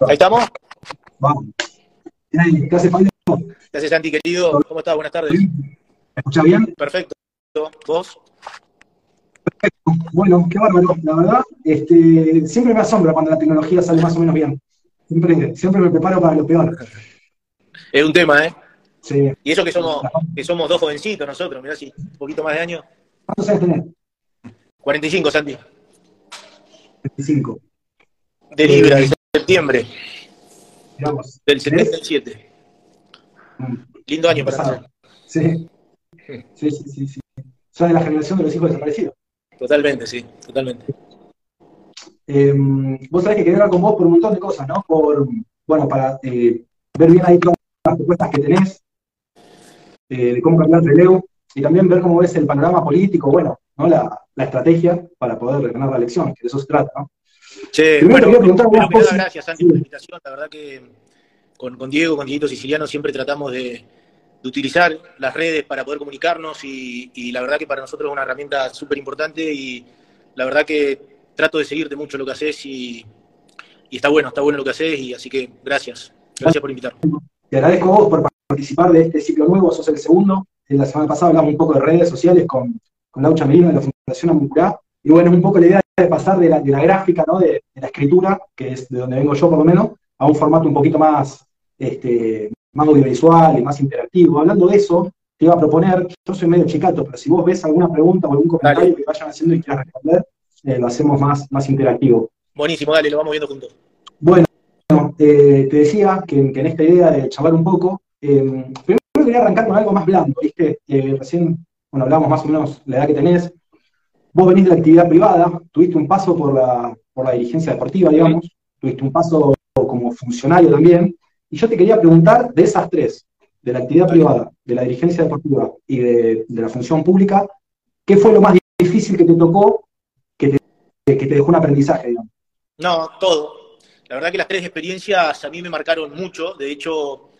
Ahí estamos. Vamos. ¿Qué hace, Pablo? ¿Qué hace, Santi, querido? ¿Cómo estás? Buenas tardes. ¿Me escuchas bien? Perfecto. ¿Vos? Perfecto. Bueno, qué bárbaro. La verdad, este, siempre me asombra cuando la tecnología sale más o menos bien. Siempre, siempre me preparo para lo peor. Es un tema, ¿eh? Sí. Y eso que somos, que somos dos jovencitos nosotros, mirá si, un poquito más de años. ¿Cuántos años tenés? 45, Santi. 25. De Libra, septiembre, del 77. Lindo año para nosotros. Sí. Sí, sí, sí, sí. Son de la generación de los hijos desaparecidos. Totalmente, sí, totalmente. Eh, vos sabés que quería hablar con vos por un montón de cosas, ¿no? Por, bueno, para eh, ver bien ahí todas las propuestas que tenés, eh, de cómo cambiar el relevo, y también ver cómo ves el panorama político, bueno, ¿no? La, la estrategia para poder ganar la elección, que de eso se trata, ¿no? Che, Primero bueno, cosas. gracias, Santi, por la invitación. La verdad que con, con Diego, con Dieguito Siciliano, siempre tratamos de, de utilizar las redes para poder comunicarnos y, y la verdad que para nosotros es una herramienta súper importante y la verdad que trato de seguirte mucho lo que haces y, y está bueno, está bueno lo que haces y así que gracias. Gracias por invitarme. Te agradezco a vos por participar de este ciclo nuevo, sos el segundo. La semana pasada hablamos un poco de redes sociales con, con Laucha Merino de la Fundación Amucurá. Y bueno, es un poco la idea de pasar de la, de la gráfica, ¿no? de, de la escritura, que es de donde vengo yo por lo menos, a un formato un poquito más, este, más audiovisual y más interactivo. Hablando de eso, te iba a proponer, yo soy medio chicato, pero si vos ves alguna pregunta o algún comentario Dale. que vayan haciendo y quieras responder, eh, lo hacemos más, más interactivo. Buenísimo, dale, lo vamos viendo juntos. Bueno, eh, te decía que, que en esta idea de charlar un poco, eh, primero quería arrancar con algo más blando, ¿viste? Recién, bueno, hablamos más o menos la edad que tenés. Vos venís de la actividad privada, tuviste un paso por la, por la dirigencia deportiva, digamos, tuviste un paso como funcionario también, y yo te quería preguntar de esas tres, de la actividad privada, de la dirigencia deportiva y de, de la función pública, ¿qué fue lo más difícil que te tocó, que te, que te dejó un aprendizaje, digamos? No, todo. La verdad que las tres experiencias a mí me marcaron mucho, de hecho,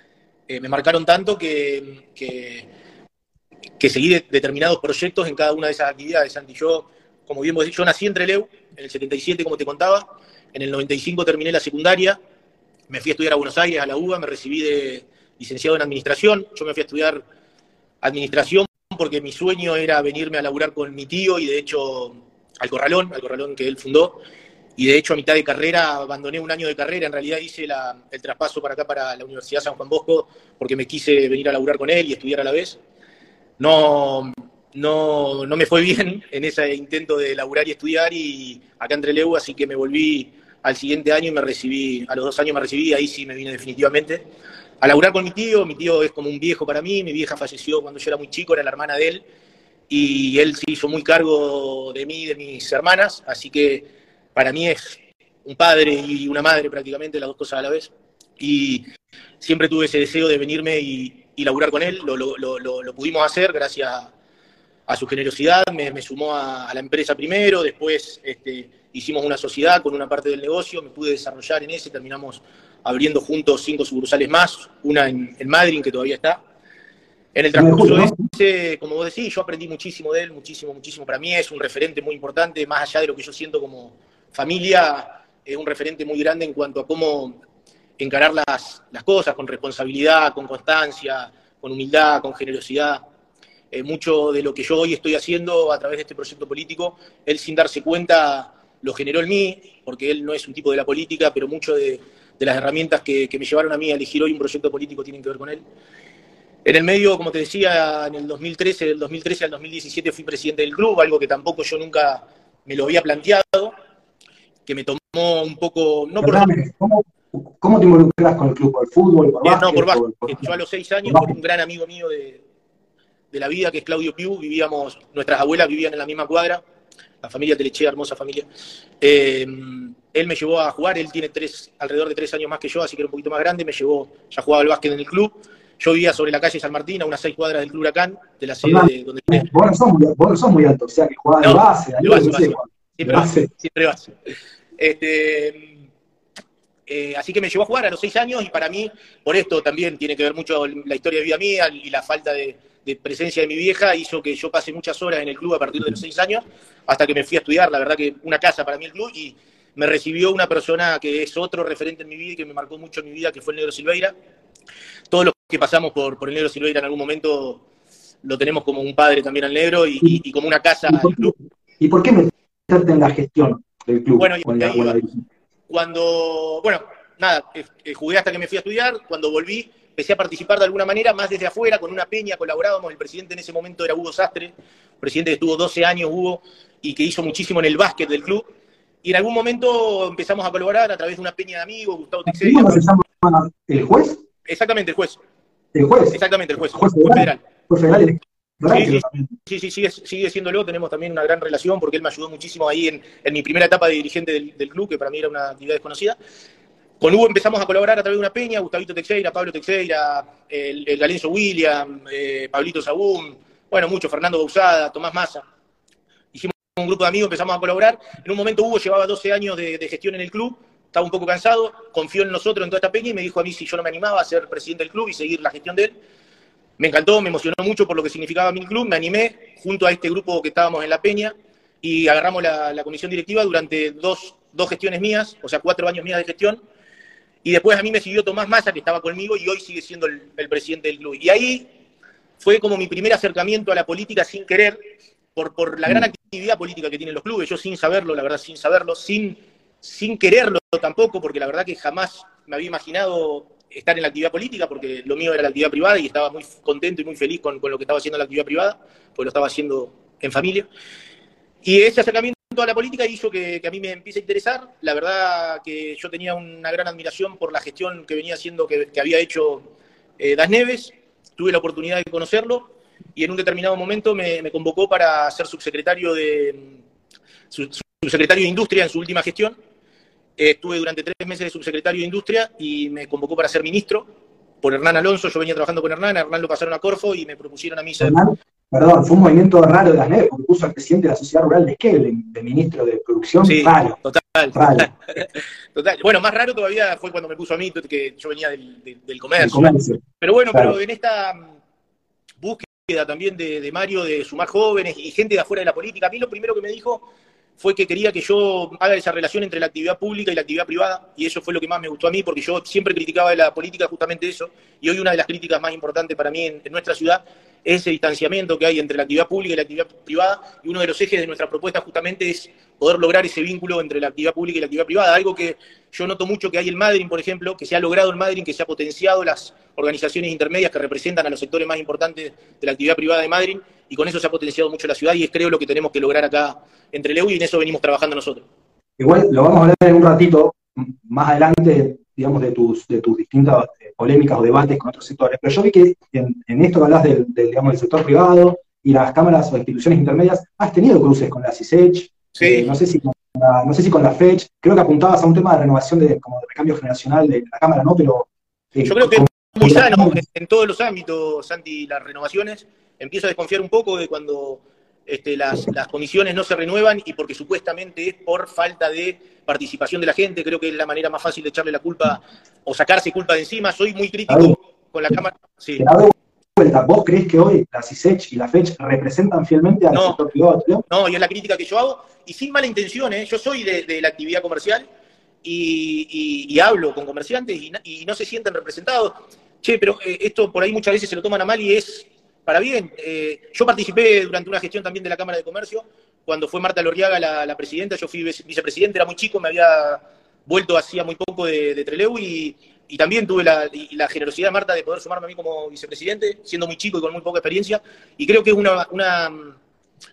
eh, me marcaron tanto que, que, que seguí de- determinados proyectos en cada una de esas actividades. Santi, yo, como bien vos decís, yo nací en Trelew, en el 77, como te contaba, en el 95 terminé la secundaria, me fui a estudiar a Buenos Aires, a la UBA, me recibí de licenciado en administración, yo me fui a estudiar administración porque mi sueño era venirme a laburar con mi tío y de hecho al Corralón, al Corralón que él fundó, y de hecho a mitad de carrera abandoné un año de carrera, en realidad hice el traspaso para acá, para la Universidad San Juan Bosco, porque me quise venir a laburar con él y estudiar a la vez. No, no, no me fue bien en ese intento de laburar y estudiar y acá en Trelew, así que me volví al siguiente año y me recibí, a los dos años me recibí, ahí sí me vine definitivamente. A laburar con mi tío, mi tío es como un viejo para mí, mi vieja falleció cuando yo era muy chico, era la hermana de él, y él se hizo muy cargo de mí y de mis hermanas, así que para mí es un padre y una madre prácticamente, las dos cosas a la vez. Y siempre tuve ese deseo de venirme y, y laburar con él, lo, lo- lo- pudimos hacer gracias a, su generosidad, me, sumó a, a la empresa primero, después este, hicimos una sociedad con una parte del negocio, me pude desarrollar en ese, terminamos abriendo juntos cinco sucursales más, una en, en Madrid que todavía está. En el transcurso de ese, como vos decís, yo aprendí muchísimo de él, muchísimo, muchísimo. Para mí es un referente muy importante, más allá de lo que yo siento como familia, es un referente muy grande en cuanto a cómo encarar las, cosas con responsabilidad, con constancia, con humildad, con generosidad. Eh, mucho de lo que yo hoy estoy haciendo a través de este proyecto político, él sin darse cuenta lo generó en mí, porque él no es un tipo de la política, pero mucho de, las herramientas que, me llevaron a mí a elegir hoy un proyecto político tienen que ver con él. En el medio, como te decía, en el 2013, del 2013 al 2017 fui presidente del club, algo que tampoco yo nunca me lo había planteado, que me tomó un poco, no por, Perdóname, ¿Cómo, cómo te involucras con el club? ¿Por fútbol? ¿Por básquet? no, por básquet. por- por- Yo a los seis años, por con un gran amigo mío de, de la vida, que es Claudio Piu, vivíamos, nuestras abuelas vivían en la misma cuadra, la familia Telechea, hermosa familia. Eh, él me llevó a jugar, él tiene tres, alrededor de tres años más que yo, así que era un poquito más grande, me llevó, ya jugaba al básquet en el club. Yo vivía sobre la calle San Martín, a unas seis cuadras del Club Huracán, de la sede de donde Vos no, sos muy, vos no sos muy alto, o sea que de No, base, de base. Siempre base, siempre base. Este, eh, así que me llevó a jugar a los seis años y para mí, por esto también tiene que ver mucho la historia de vida mía y la falta de, de presencia de mi vieja hizo que yo pase muchas horas en el club a partir de los seis años hasta que me fui a estudiar. La verdad que una casa para mí el club y me recibió una persona que es otro referente en mi vida y que me marcó mucho en mi vida, que fue el Negro Silveira. Todos los que pasamos por, por el Negro Silveira en algún momento lo tenemos como un padre también al Negro y, como una casa del club. ¿Y por qué meterte en la gestión del club? Bueno, cuando, bueno, nada, eh, eh, jugué hasta que me fui a estudiar, cuando volví empecé a participar de alguna manera, más desde afuera, con una peña, colaborábamos, el presidente en ese momento era Hugo Sastre, presidente que estuvo 12 años, Hugo, y que hizo muchísimo en el básquet del club, y en algún momento empezamos a colaborar a través de una peña de amigos, Gustavo Texeira. ¿Cómo se llama el juez? Exactamente, el juez. ¿El juez? Exactamente, el juez. ¿Juez federal? Juez federal. Sí, sí, sí, sigue, sigue siéndolo, tenemos también una gran relación porque él me ayudó muchísimo ahí en, en mi primera etapa de dirigente del, del, club, que para mí era una actividad desconocida. Con Hugo empezamos a colaborar a través de una peña, Gustavito Teixeira, Pablo Teixeira, el, el Galenzo William, eh, Pablito Sagún, bueno, mucho, Fernando Bausada, Tomás Massa. Hicimos un grupo de amigos, empezamos a colaborar. En un momento Hugo llevaba 12 años de, gestión en el club, estaba un poco cansado, confió en nosotros, en toda esta peña, y me dijo a mí si yo no me animaba a ser presidente del club y seguir la gestión de él. Me encantó, me emocionó mucho por lo que significaba mi club, me animé junto a este grupo que estábamos en la peña y agarramos la, la comisión directiva durante dos, dos gestiones mías, o sea, cuatro años mías de gestión. Y después a mí me siguió Tomás Massa, que estaba conmigo, y hoy sigue siendo el, presidente del club. Y ahí fue como mi primer acercamiento a la política sin querer, por, por la gran actividad política que tienen los clubes, yo sin saberlo, la verdad, sin saberlo, sin, sin quererlo tampoco, porque la verdad que jamás me había imaginado estar en la actividad política, porque lo mío era la actividad privada y estaba muy contento y muy feliz con, con lo que estaba haciendo en la actividad privada, porque lo estaba haciendo en familia. Y ese acercamiento a la política hizo que, a mí me empiece a interesar. La verdad que yo tenía una gran admiración por la gestión que venía haciendo, que, había hecho eh, Das Neves. Tuve la oportunidad de conocerlo y en un determinado momento me, convocó para ser subsecretario de, subsecretario de Industria en su última gestión. Estuve durante tres meses de subsecretario de Industria y me convocó para ser ministro por Hernán Alonso. Yo venía trabajando con Hernán, Hernán lo pasaron a Corfo y me propusieron a mí ser... Perdón, fue un movimiento raro de las NEP, porque puso al presidente de la Sociedad Rural de Esquel, de, ministro de Producción. Sí, raro. Total, total. Bueno, más raro todavía fue cuando me puso a mí, que yo venía del, comercio. Pero bueno, pero en esta mm, búsqueda también de, de, Mario de sumar jóvenes y gente de afuera de la política, a mí lo primero que me dijo fue que quería que yo haga esa relación entre la actividad pública y la actividad privada, y eso fue lo que más me gustó a mí, porque yo siempre criticaba de la política justamente eso, y hoy una de las críticas más importantes para mí en, nuestra ciudad ese distanciamiento que hay entre la actividad pública y la actividad privada, y uno de los ejes de nuestra propuesta justamente es poder lograr ese vínculo entre la actividad pública y la actividad privada, algo que yo noto mucho que hay el Madrid, por ejemplo, que se ha logrado el Madrid, que se ha potenciado las organizaciones intermedias que representan a los sectores más importantes de la actividad privada de Madrid, y con eso se ha potenciado mucho la ciudad, y es creo lo que tenemos que lograr acá entre Leu y en eso venimos trabajando nosotros. Igual lo vamos a hablar en un ratito, más adelante, digamos, de tus, de tus distintas polémicas o debates con otros sectores. Pero yo vi que en, esto que hablas del, digamos, del sector privado y las cámaras o instituciones intermedias, has tenido cruces con la CISECH, sí. Eh, no sé si con la, no sé si con la FECH, creo que apuntabas a un tema de renovación de, como de recambio generacional de la Cámara, ¿no? Pero eh, yo creo que es muy sano en todos los ámbitos, Santi, las renovaciones. Empiezo a desconfiar un poco de cuando este, las, comisiones no se renuevan y porque supuestamente es por falta de participación de la gente. Creo que es la manera más fácil de echarle la culpa o sacarse culpa de encima. Soy muy crítico con la Cámara. Sí. ¿Vos crees que hoy la CISECH y la FECH representan fielmente al sector privado? No, y es la crítica que yo hago, y sin mala intención, ¿eh? yo soy de, la actividad comercial y, hablo con comerciantes y, no se sienten representados. Che, pero eh, esto por ahí muchas veces se lo toman a mal y es para bien. Eh, yo participé durante una gestión también de la Cámara de Comercio, cuando fue Marta Loriaga la, presidenta, yo fui vicepresidente, era muy chico, me había vuelto hacía muy poco de, Treleu y, también tuve la, generosidad de Marta de poder sumarme a mí como vicepresidente, siendo muy chico y con muy poca experiencia, y creo que es una, una mm,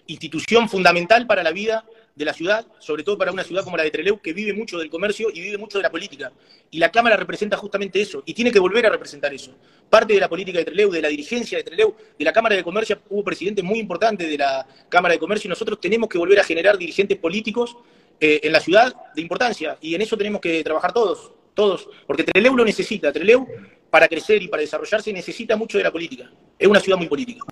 institución fundamental para la vida de la ciudad, sobre todo para una ciudad como la de Trelew, que vive mucho del comercio y vive mucho de la política. Y la Cámara representa justamente eso, y tiene que volver a representar eso. Parte de la política de Trelew, de la dirigencia de Trelew, de la Cámara de Comercio, hubo presidentes muy importantes de la Cámara de Comercio, y nosotros tenemos que volver a generar dirigentes políticos eh, en la ciudad de importancia, y en eso tenemos que trabajar todos, todos, porque Trelew lo necesita. Trelew, para crecer y para desarrollarse, necesita mucho de la política. Es una ciudad muy política.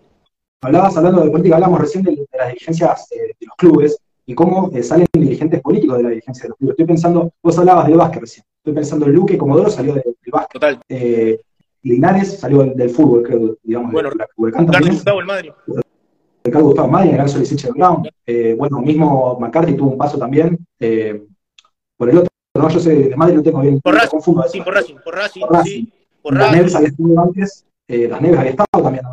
Hablabas hablando de política, hablamos recién de, las dirigencias eh, de los clubes, y cómo eh, salen dirigentes políticos de la dirigencia de los clubes. Estoy pensando, vos hablabas del básquet recién, estoy pensando en Luque Comodoro salió del, básquet. Total. Eh, Linares salió del, fútbol, creo, digamos. Bueno, Ricardo Gustavo el Madrid. Ricardo Gustavo Madrid, en el caso de Brown. Eh, bueno, mismo McCarthy tuvo un paso también. Eh, por el otro, no, yo sé, de Madrid no tengo bien, por Racing, sí, por Racing, por Racing, por Racing. Sí, por Las Neves había estado antes, Las Neves había estado también.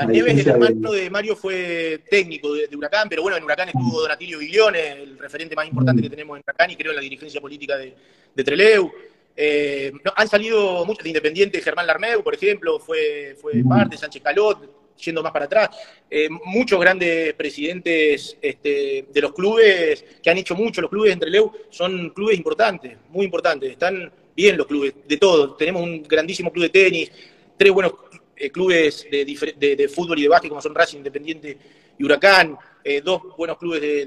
Las Neves, el hermano de... Mario, fue técnico de, Huracán, pero bueno, en Huracán estuvo Donatilio Viglione, el referente más importante mm. que tenemos en Huracán y creo en la dirigencia política de, de Treleu. Eh, han salido muchos de Independiente, Germán Larmeu, por ejemplo, fue, fue mm. parte, Sánchez Calot, yendo más para atrás. Eh, muchos grandes presidentes este, de los clubes que han hecho mucho, los clubes de Entreleu son clubes importantes, muy importantes. Están bien los clubes, de todo. Tenemos un grandísimo club de tenis, tres buenos eh, clubes de, fútbol y de básquet como son Racing, Independiente y Huracán, eh, dos buenos clubes de,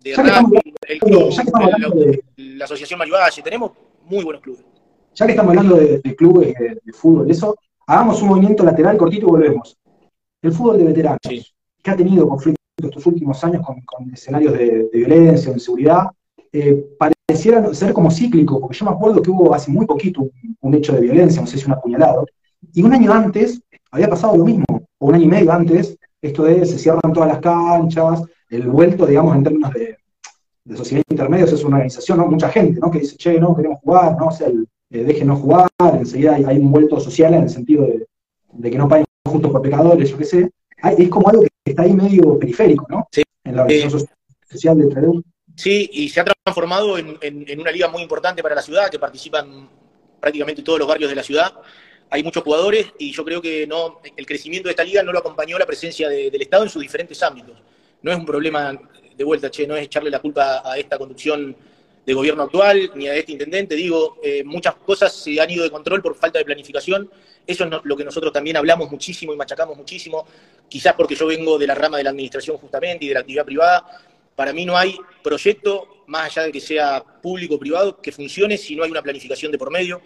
de, rugby, el club, la, Asociación Marivalle, tenemos muy buenos clubes. Ya que estamos hablando de, clubes de, fútbol, eso, hagamos un movimiento lateral cortito y volvemos el fútbol de veteranos, que ha tenido conflictos estos últimos años con, escenarios de, violencia, de inseguridad, eh, pareciera ser como cíclico, porque yo me acuerdo que hubo hace muy poquito un, hecho de violencia, no sé si un apuñalado, y un año antes había pasado lo mismo, o un año y medio antes, esto de se cierran todas las canchas, el vuelto, digamos, en términos de, sociedad intermedios es una organización, ¿no? Mucha gente, ¿no? Que dice, che, no, queremos jugar, ¿no? O sea, el, eh, déjenos jugar, enseguida hay, un vuelto social en el sentido de, de que no paguen juntos por pecadores, yo qué sé, es como algo que está ahí medio periférico, ¿no? Sí. En la organización social de Trelew. Sí, y se ha transformado en, una liga muy importante para la ciudad, que participan prácticamente todos los barrios de la ciudad. Hay muchos jugadores y yo creo que no, el crecimiento de esta liga no lo acompañó la presencia del Estado en sus diferentes ámbitos. No es un problema de vuelta, che, no es echarle la culpa a esta conducción de gobierno actual, ni a este intendente. Digo, eh, muchas cosas se han ido de control por falta de planificación. Eso es lo que nosotros también hablamos muchísimo y machacamos muchísimo, quizás porque yo vengo de la rama de la administración justamente y de la actividad privada. Para mí no hay proyecto, más allá de que sea público o privado, que funcione si no hay una planificación de por medio.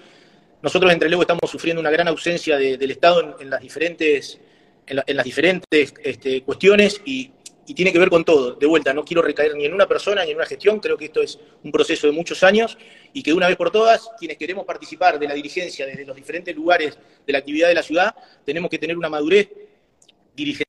Nosotros entre luego estamos sufriendo una gran ausencia del Estado en, las diferentes, en, las diferentes este, cuestiones y y tiene que ver con todo. De vuelta, no quiero recaer ni en una persona ni en una gestión, creo que esto es un proceso de muchos años y que de una vez por todas, quienes queremos participar de la dirigencia desde los diferentes lugares de la actividad de la ciudad, tenemos que tener una madurez dirigencial,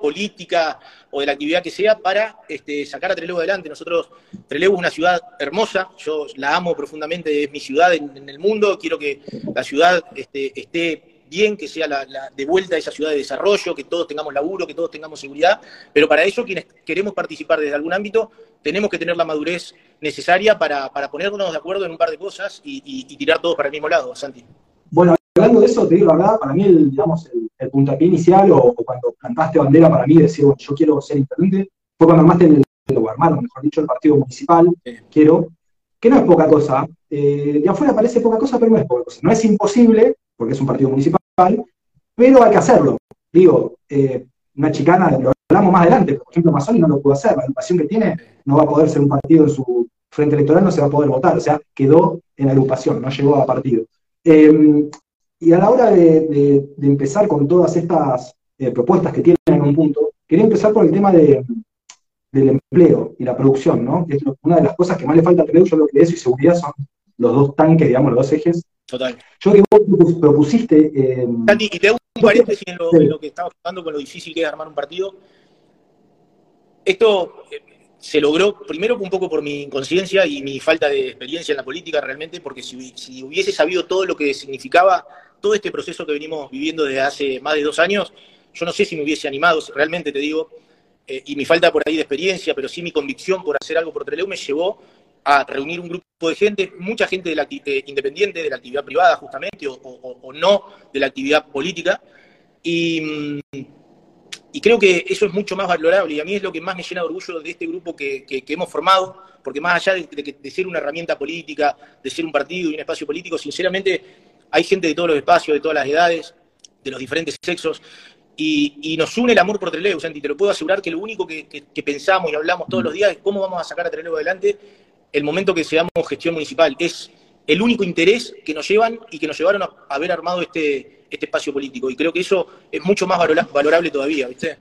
política o de la actividad que sea para este, sacar a Trelew adelante. Nosotros, Trelew es una ciudad hermosa, yo la amo profundamente, es mi ciudad en, el mundo, quiero que la ciudad este, esté bien, que sea la, de vuelta esa ciudad de desarrollo, que todos tengamos laburo, que todos tengamos seguridad, pero para eso quienes queremos participar desde algún ámbito tenemos que tener la madurez necesaria para, ponernos de acuerdo en un par de cosas y, tirar todos para el mismo lado, Santi. Bueno, hablando de eso, te digo la verdad, para mí el, digamos, el, puntapié inicial o, cuando plantaste bandera para mí, decir, bueno, yo quiero ser intendente, fue cuando armaste el, o armaron, mejor dicho, el partido municipal, quiero, que no es poca cosa, eh, de afuera parece poca cosa, pero no es poca cosa. No es imposible, porque es un partido municipal, pero hay que hacerlo. Digo, eh, una chicana, lo hablamos más adelante, por ejemplo, Mazzoni no lo pudo hacer, la agrupación que tiene no va a poder ser un partido en su frente electoral, no se va a poder votar, o sea, quedó en agrupación, no llegó a partido. Em, y a la hora de, empezar con todas estas eh, propuestas que tienen en un punto, quería empezar por el tema de, del empleo y la producción, ¿no? es una de las cosas que más le falta a Perú, yo lo que eso y seguridad son los dos tanques, digamos, los dos ejes Total. Yo que vos propusiste. Eh, Santi, y te hago un paréntesis en lo, que estamos hablando con lo difícil que es armar un partido. Esto eh, se logró primero un poco por mi inconsciencia y mi falta de experiencia en la política realmente, porque si, si hubiese sabido todo lo que significaba todo este proceso que venimos viviendo desde hace más de dos años, yo no sé si me hubiese animado, realmente te digo, eh, y mi falta por ahí de experiencia, pero sí mi convicción por hacer algo por Treleu me llevó a reunir un grupo de gente, mucha gente de la, eh, independiente, de la actividad privada justamente, o, no de la actividad política, y, creo que eso es mucho más valorable, y a mí es lo que más me llena de orgullo de este grupo que, hemos formado, porque más allá de, ser una herramienta política, de ser un partido y un espacio político, sinceramente hay gente de todos los espacios, de todas las edades, de los diferentes sexos, y, nos une el amor por Trelew, Santi, te lo puedo asegurar que lo único que, pensamos y hablamos todos los días es cómo vamos a sacar a Trelew adelante el momento que seamos gestión municipal. Es el único interés que nos llevan y que nos llevaron a haber armado este, este espacio político. Y creo que eso es mucho más valorable todavía, ¿viste?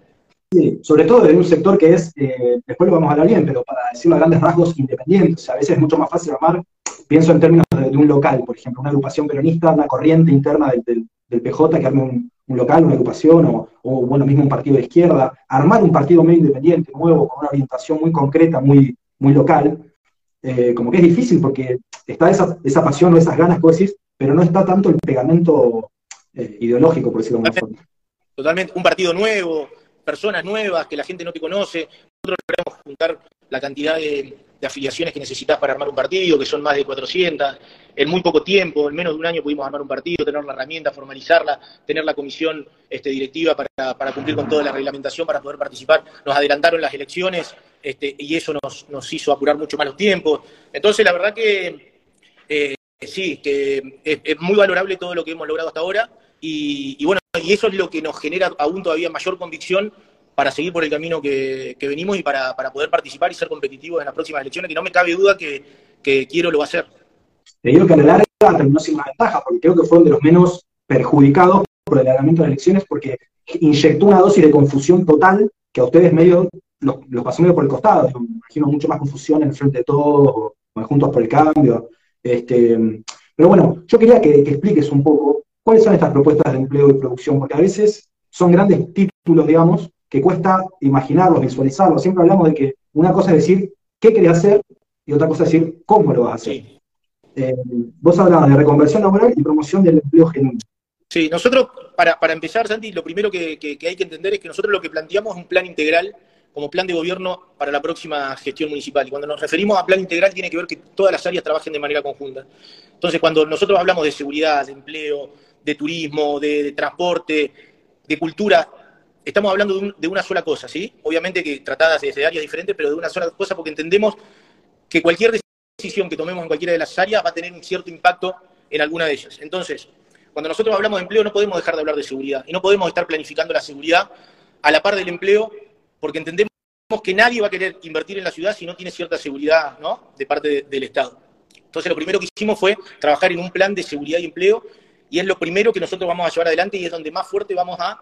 Sí, sobre todo en un sector que es, eh, después lo vamos a hablar bien, pero para decirlo a grandes rasgos, independientes. a veces es mucho más fácil armar, pienso en términos de, un local, por ejemplo, una agrupación peronista, una corriente interna del, PJ que arme un, local, una agrupación, o, bueno, mismo un partido de izquierda, armar un partido medio independiente, nuevo, con una orientación muy concreta, muy, muy local, eh, como que es difícil porque está esa, esa pasión o esas ganas pero no está tanto el pegamento eh, ideológico, por decirlo de alguna forma. Totalmente, un partido nuevo, personas nuevas que la gente no te conoce. Nosotros queremos juntar la cantidad de, afiliaciones que necesitas para armar un partido, que son más de 400. En muy poco tiempo, en menos de un año pudimos armar un partido, tener la herramienta, formalizarla, tener la comisión este, directiva para, cumplir con toda la reglamentación, para poder participar. Nos adelantaron las elecciones este, y eso nos, hizo apurar mucho más los tiempos. Entonces, la verdad que eh, sí, que es, muy valorable todo lo que hemos logrado hasta ahora y, bueno, y eso es lo que nos genera aún todavía mayor convicción para seguir por el camino que, venimos y para, poder participar y ser competitivos en las próximas elecciones, que no me cabe duda que, quiero lo hacer. Te digo que a la larga terminó sin una ventaja, porque creo que fueron de los menos perjudicados por el alargamiento de las elecciones, porque inyectó una dosis de confusión total que a ustedes medio los, pasó medio por el costado. me imagino mucho más confusión en frente de todos, Juntos por el Cambio. Este, pero bueno, yo quería que expliques un poco ¿Cuáles son estas propuestas de empleo y producción? Porque a veces son grandes títulos, digamos, que cuesta imaginarlos, visualizarlos. Siempre hablamos de que una cosa es decir qué querés hacer y otra cosa es decir cómo lo vas a hacer. Eh, vos hablabas de reconversión laboral y promoción del empleo genuino. Sí, nosotros, para, empezar, Santi, lo primero que, hay que entender es que nosotros lo que planteamos es un plan integral como plan de gobierno para la próxima gestión municipal. Y cuando nos referimos a plan integral tiene que ver que todas las áreas trabajen de manera conjunta. Entonces, cuando nosotros hablamos de seguridad, de empleo, de turismo, de, transporte, de cultura, estamos hablando de, una sola cosa, ¿sí? Obviamente que tratadas desde áreas diferentes, pero de una sola cosa porque entendemos que cualquier decisión que tomemos en cualquiera de las áreas va a tener un cierto impacto en alguna de ellas. Entonces, cuando nosotros hablamos de empleo no podemos dejar de hablar de seguridad y no podemos estar planificando la seguridad a la par del empleo porque entendemos que nadie va a querer invertir en la ciudad si no tiene cierta seguridad ¿no? de parte del Estado. Entonces, lo primero que hicimos fue trabajar en un plan de seguridad y empleo y es lo primero que nosotros vamos a llevar adelante y es donde más fuerte vamos a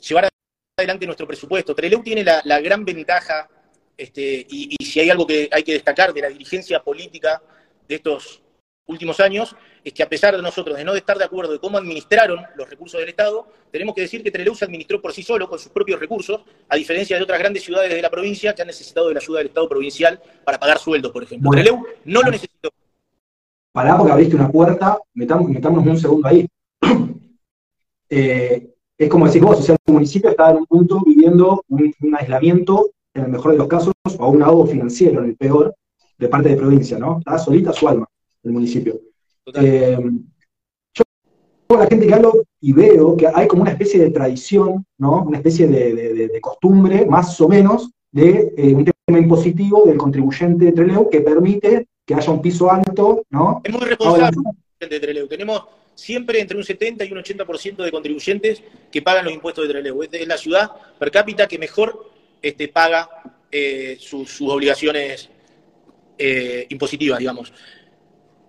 llevar adelante nuestro presupuesto. Treleu tiene la, gran ventaja, este, y, si hay algo que hay que destacar de la dirigencia política de estos últimos años, es que a pesar de nosotros de no estar de acuerdo de cómo administraron los recursos del Estado, tenemos que decir que Treleu se administró por sí solo, con sus propios recursos, a diferencia de otras grandes ciudades de la provincia que han necesitado de la ayuda del Estado provincial para pagar sueldos, por ejemplo. Treleu no lo necesitó pará porque abriste una puerta, metámonos un segundo ahí. Eh, es como decís vos, o sea, el municipio está en un punto viviendo un, aislamiento, en el mejor de los casos, o un ahogo financiero, en el peor, de parte de provincia, ¿no? Está solita su alma, el municipio. Eh, yo con la gente que hablo y veo que hay como una especie de tradición, ¿no? Una especie de, costumbre, más o menos, de eh, un tema impositivo del contribuyente de Treleu que permite que haya un piso alto, ¿no? Es muy responsable de Treleu. Tenemos siempre entre un 70 y un 80% de contribuyentes que pagan los impuestos de Treleu. Es la ciudad per cápita que mejor este, paga eh, sus, obligaciones eh, impositivas, digamos.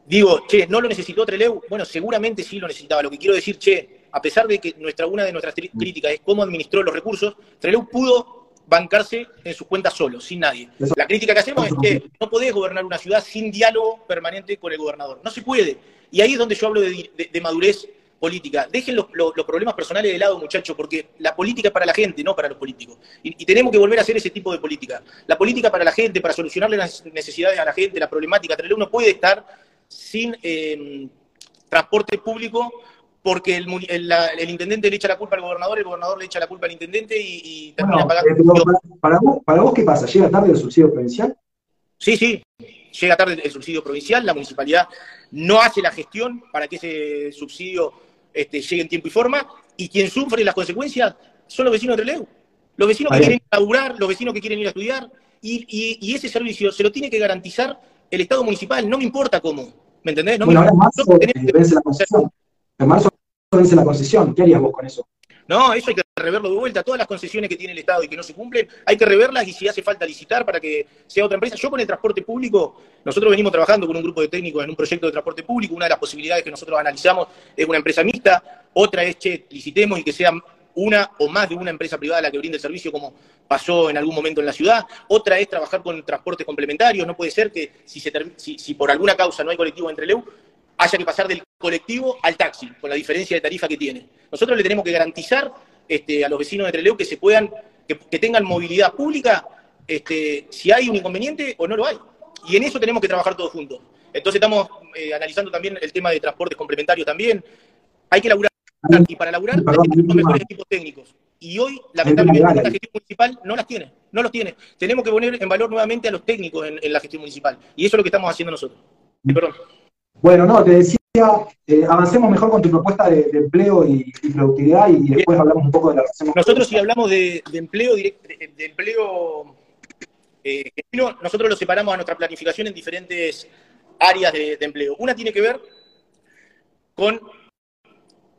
Digo, che, ¿no lo necesitó Treleu? Bueno, seguramente sí lo necesitaba. Lo que quiero decir, che, a pesar de que nuestra, una de nuestras críticas es cómo administró los recursos, Treleu pudo bancarse en sus cuentas solo, sin nadie. La crítica que hacemos es que no podés gobernar una ciudad sin diálogo permanente con el gobernador. No se puede. Y ahí es donde yo hablo de, madurez política. Dejen los, problemas personales de lado, muchachos, porque la política es para la gente, no para los políticos. Y, tenemos que volver a hacer ese tipo de política. La política para la gente, para solucionarle las necesidades a la gente, la problemática. Uno puede estar sin eh, transporte público porque el, intendente le echa la culpa al gobernador, el gobernador le echa la culpa al intendente y, termina pagando. Eh, para, vos, ¿qué pasa? ¿Llega tarde el subsidio provincial? Sí, sí, llega tarde el subsidio provincial, la municipalidad no hace la gestión para que ese subsidio este, llegue en tiempo y forma, y quien sufre las consecuencias son los vecinos de Trelew. Los vecinos que quieren laburar, los vecinos que quieren ir a estudiar, y, ese servicio se lo tiene que garantizar el Estado municipal, no me importa cómo. ¿Me entendés? No me importa. En marzo vence la concesión. ¿Qué harías vos con eso? No, eso hay que reverlo de vuelta. Todas las concesiones que tiene el Estado y que no se cumplen, hay que reverlas y si hace falta licitar para que sea otra empresa. Yo con el transporte público, nosotros venimos trabajando con un grupo de técnicos en un proyecto de transporte público. Una de las posibilidades que nosotros analizamos es una empresa mixta. Otra es, che, licitemos y que sea una o más de una empresa privada la que brinde el servicio, como pasó en algún momento en la ciudad. Otra es trabajar con transportes complementarios. No puede ser que si, se si por alguna causa no hay colectivo entre Leu, haya que pasar del colectivo al taxi, con la diferencia de tarifa que tiene. Nosotros le tenemos que garantizar este, a los vecinos de Trelew que se puedan, que, tengan movilidad pública, este, si hay un inconveniente o no lo hay. Y en eso tenemos que trabajar todos juntos. Entonces estamos eh, analizando también el tema de transporte complementario también. Hay que laburar, y para laburar hay que tener los mejores equipos técnicos. Y hoy, lamentablemente, la gestión municipal no las tiene, no los tiene. Tenemos que poner en valor nuevamente a los técnicos en, la gestión municipal. Y eso es lo que estamos haciendo nosotros. perdón. Bueno, no, te decía, eh, avancemos mejor con tu propuesta de, empleo y, productividad y, después hablamos un poco de la Nosotros si hablamos de, empleo, de, empleo eh, nosotros lo separamos a nuestra planificación en diferentes áreas de, empleo. Una tiene que ver con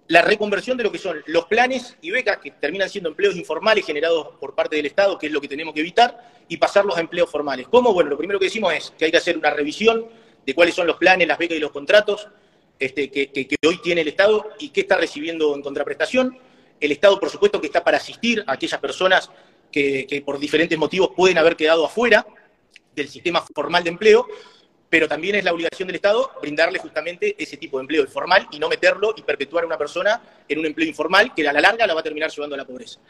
la reconversión de lo que son los planes y becas, que terminan siendo empleos informales generados por parte del Estado, que es lo que tenemos que evitar, y pasarlos a empleos formales. ¿Cómo? Bueno, lo primero que decimos es que hay que hacer una revisión de cuáles son los planes, las becas y los contratos este, que, hoy tiene el Estado y qué está recibiendo en contraprestación. El Estado, por supuesto, que está para asistir a aquellas personas que, que por diferentes motivos pueden haber quedado afuera del sistema formal de empleo, pero también es la obligación del Estado brindarle justamente ese tipo de empleo informal y no meterlo y perpetuar a una persona en un empleo informal que a la larga la va a terminar llevando a la pobreza.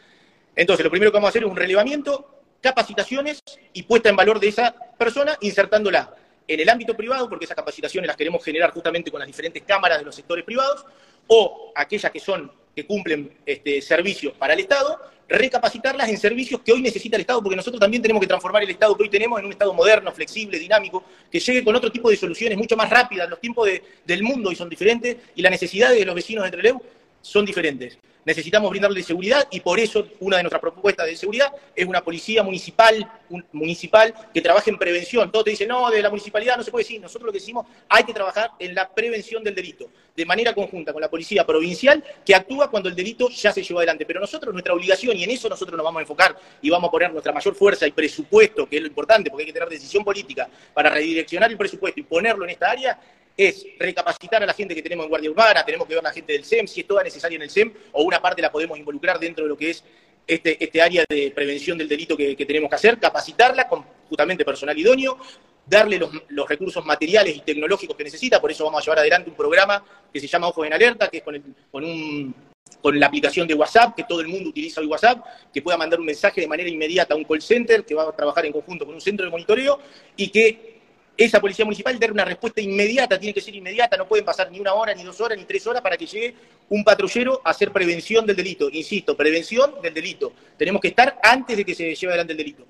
Entonces, lo primero que vamos a hacer es un relevamiento, capacitaciones y puesta en valor de esa persona, insertándola en el ámbito privado, porque esas capacitaciones las queremos generar justamente con las diferentes cámaras de los sectores privados, o aquellas que son que cumplen este, servicios para el Estado, recapacitarlas en servicios que hoy necesita el Estado, porque nosotros también tenemos que transformar el Estado que hoy tenemos en un Estado moderno, flexible, dinámico, que llegue con otro tipo de soluciones mucho más rápidas. Los tiempos del mundo hoy son diferentes y las necesidades de los vecinos de Trelew son diferentes necesitamos brindarle seguridad y por eso una de nuestras propuestas de seguridad es una policía municipal, municipal que trabaje en prevención. Todos te dicen, no, de la municipalidad no se puede decir. Nosotros lo que decimos, hay que trabajar en la prevención del delito, de manera conjunta con la policía provincial que actúa cuando el delito ya se llevó adelante. Pero nosotros, nuestra obligación, y en eso nosotros nos vamos a enfocar y vamos a poner nuestra mayor fuerza y presupuesto, que es lo importante, porque hay que tener decisión política para redireccionar el presupuesto y ponerlo en esta área, es recapacitar a la gente que tenemos en Guardia Urbana, tenemos que ver a la gente del SEM, si es toda necesaria en el SEM, o una parte la podemos involucrar dentro de lo que es este, este área de prevención del delito que, tenemos que hacer, capacitarla con justamente personal idóneo, darle los, recursos materiales y tecnológicos que necesita, por eso vamos a llevar adelante un programa que se llama Ojos en Alerta, que es con, con la aplicación de WhatsApp, que todo el mundo utiliza hoy WhatsApp, que pueda mandar un mensaje de manera inmediata a un call center, que va a trabajar en conjunto con un centro de monitoreo y que esa policía municipal debe una respuesta inmediata, tiene que ser inmediata, no pueden pasar ni una hora, ni dos horas, ni tres horas para que llegue un patrullero a hacer prevención del delito. Insisto, prevención del delito. Tenemos que estar antes de que se lleve adelante el delito.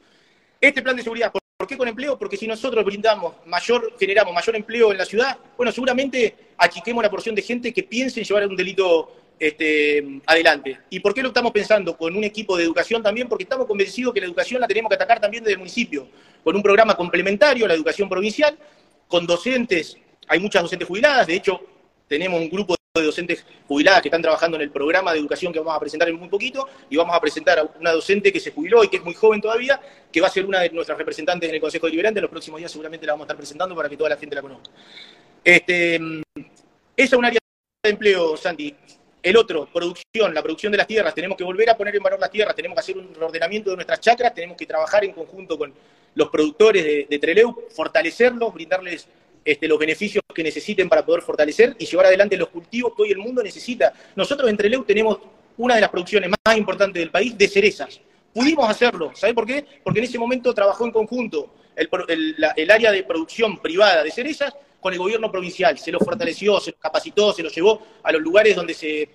Este plan de seguridad, ¿por qué con empleo? Porque si nosotros brindamos mayor, generamos mayor empleo en la ciudad, bueno, seguramente achiquemos la porción de gente que piense en llevar un delito este, adelante. ¿Y por qué lo estamos pensando con un equipo de educación también? Porque estamos convencidos que la educación la tenemos que atacar también desde el municipio, con un programa complementario a la educación provincial, con docentes, hay muchas docentes jubiladas, de hecho tenemos un grupo de docentes jubiladas que están trabajando en el programa de educación que vamos a presentar en muy poquito, y vamos a presentar a una docente que se jubiló y que es muy joven todavía, que va a ser una de nuestras representantes en el Consejo Deliberante, en los próximos días seguramente la vamos a estar presentando para que toda la gente la conozca. Este, esa es un área de empleo, Santi. El otro, producción, la producción de las tierras. Tenemos que volver a poner en valor las tierras, tenemos que hacer un ordenamiento de nuestras chacras, tenemos que trabajar en conjunto con los productores de, Treleu, fortalecerlos, brindarles este, los beneficios que necesiten para poder fortalecer y llevar adelante los cultivos que hoy el mundo necesita. Nosotros en Treleu tenemos una de las producciones más importantes del país de cerezas. Pudimos hacerlo, ¿sabe por qué? Porque en ese momento trabajó en conjunto el área de producción privada de cerezas con el gobierno provincial, se lo fortaleció, se lo capacitó, se lo llevó a los lugares donde se,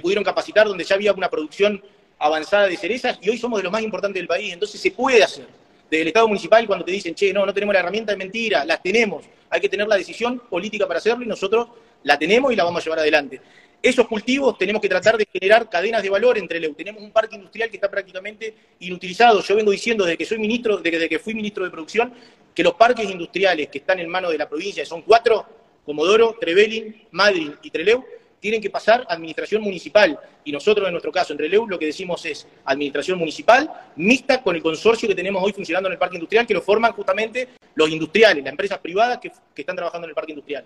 pudieron capacitar, donde ya había una producción avanzada de cerezas y hoy somos de los más importantes del país, entonces se puede hacer. Desde el Estado municipal cuando te dicen, che, no, no tenemos la herramienta, de mentira, las tenemos, hay que tener la decisión política para hacerlo y nosotros la tenemos y la vamos a llevar adelante. Esos cultivos tenemos que tratar de generar cadenas de valor entre LEU. Tenemos un parque industrial que está prácticamente inutilizado. Yo vengo diciendo desde que soy ministro, desde que fui ministro de producción, que los parques industriales que están en manos de la provincia, son cuatro, Comodoro, Trevelin, Madrid y Treleu, tienen que pasar a administración municipal. Y nosotros, en nuestro caso, en Treleu, lo que decimos es administración municipal mixta con el consorcio que tenemos hoy funcionando en el parque industrial, que lo forman justamente los industriales, las empresas privadas que están trabajando en el parque industrial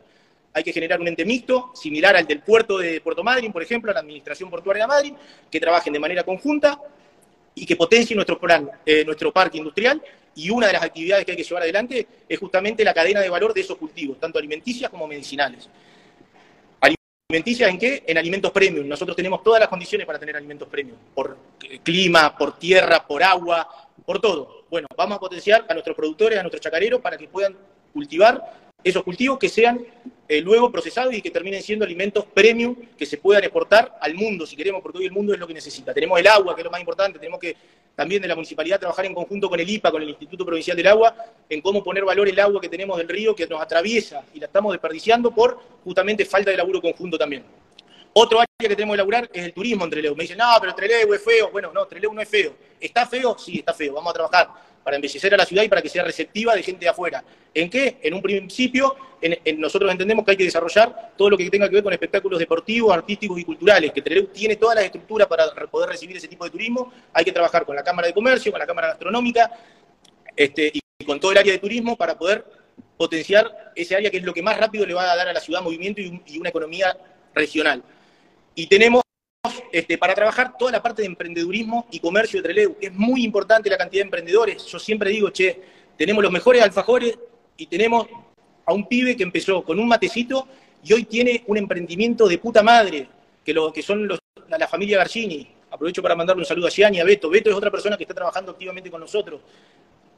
hay que generar un ente mixto, similar al del puerto de Puerto Madryn, por ejemplo, la Administración Portuaria de Madryn, que trabajen de manera conjunta y que potencie nuestro plan, eh, nuestro parque industrial. Y una de las actividades que hay que llevar adelante es justamente la cadena de valor de esos cultivos, tanto alimenticias como medicinales. ¿Alimenticias en qué? En alimentos premium. Nosotros tenemos todas las condiciones para tener alimentos premium, por clima, por tierra, por agua, por todo. Bueno, vamos a potenciar a nuestros productores, a nuestros chacareros, para que puedan cultivar esos cultivos que sean eh, luego procesados y que terminen siendo alimentos premium que se puedan exportar al mundo, si queremos, porque hoy el mundo es lo que necesita. Tenemos el agua, que es lo más importante, tenemos que también de la municipalidad trabajar en conjunto con el IPA, con el Instituto Provincial del Agua, en cómo poner valor el agua que tenemos del río, que nos atraviesa y la estamos desperdiciando por justamente falta de laburo conjunto también. Otro área que tenemos que elaborar es el turismo en Trelew. Me dicen, no, pero Trelew es feo. Bueno, no, Trelew no es feo. ¿Está feo? Sí, está feo. Vamos a trabajar para embellecer a la ciudad y para que sea receptiva de gente de afuera. ¿En qué? En un principio, nosotros entendemos que hay que desarrollar todo lo que tenga que ver con espectáculos deportivos, artísticos y culturales, que Trelew tiene todas las estructuras para poder recibir ese tipo de turismo. Hay que trabajar con la Cámara de Comercio, con la Cámara Gastronómica este, y con todo el área de turismo para poder potenciar ese área que es lo que más rápido le va a dar a la ciudad movimiento y una economía regional. Y tenemos este, para trabajar toda la parte de emprendedurismo y comercio de Trelew. Es muy importante la cantidad de emprendedores. Yo siempre digo, che, tenemos los mejores alfajores y tenemos a un pibe que empezó con un matecito y hoy tiene un emprendimiento de puta madre, que, lo, que son los, la, familia Garcini. Aprovecho para mandarle un saludo a Gianni, a Beto. Beto es otra persona que está trabajando activamente con nosotros.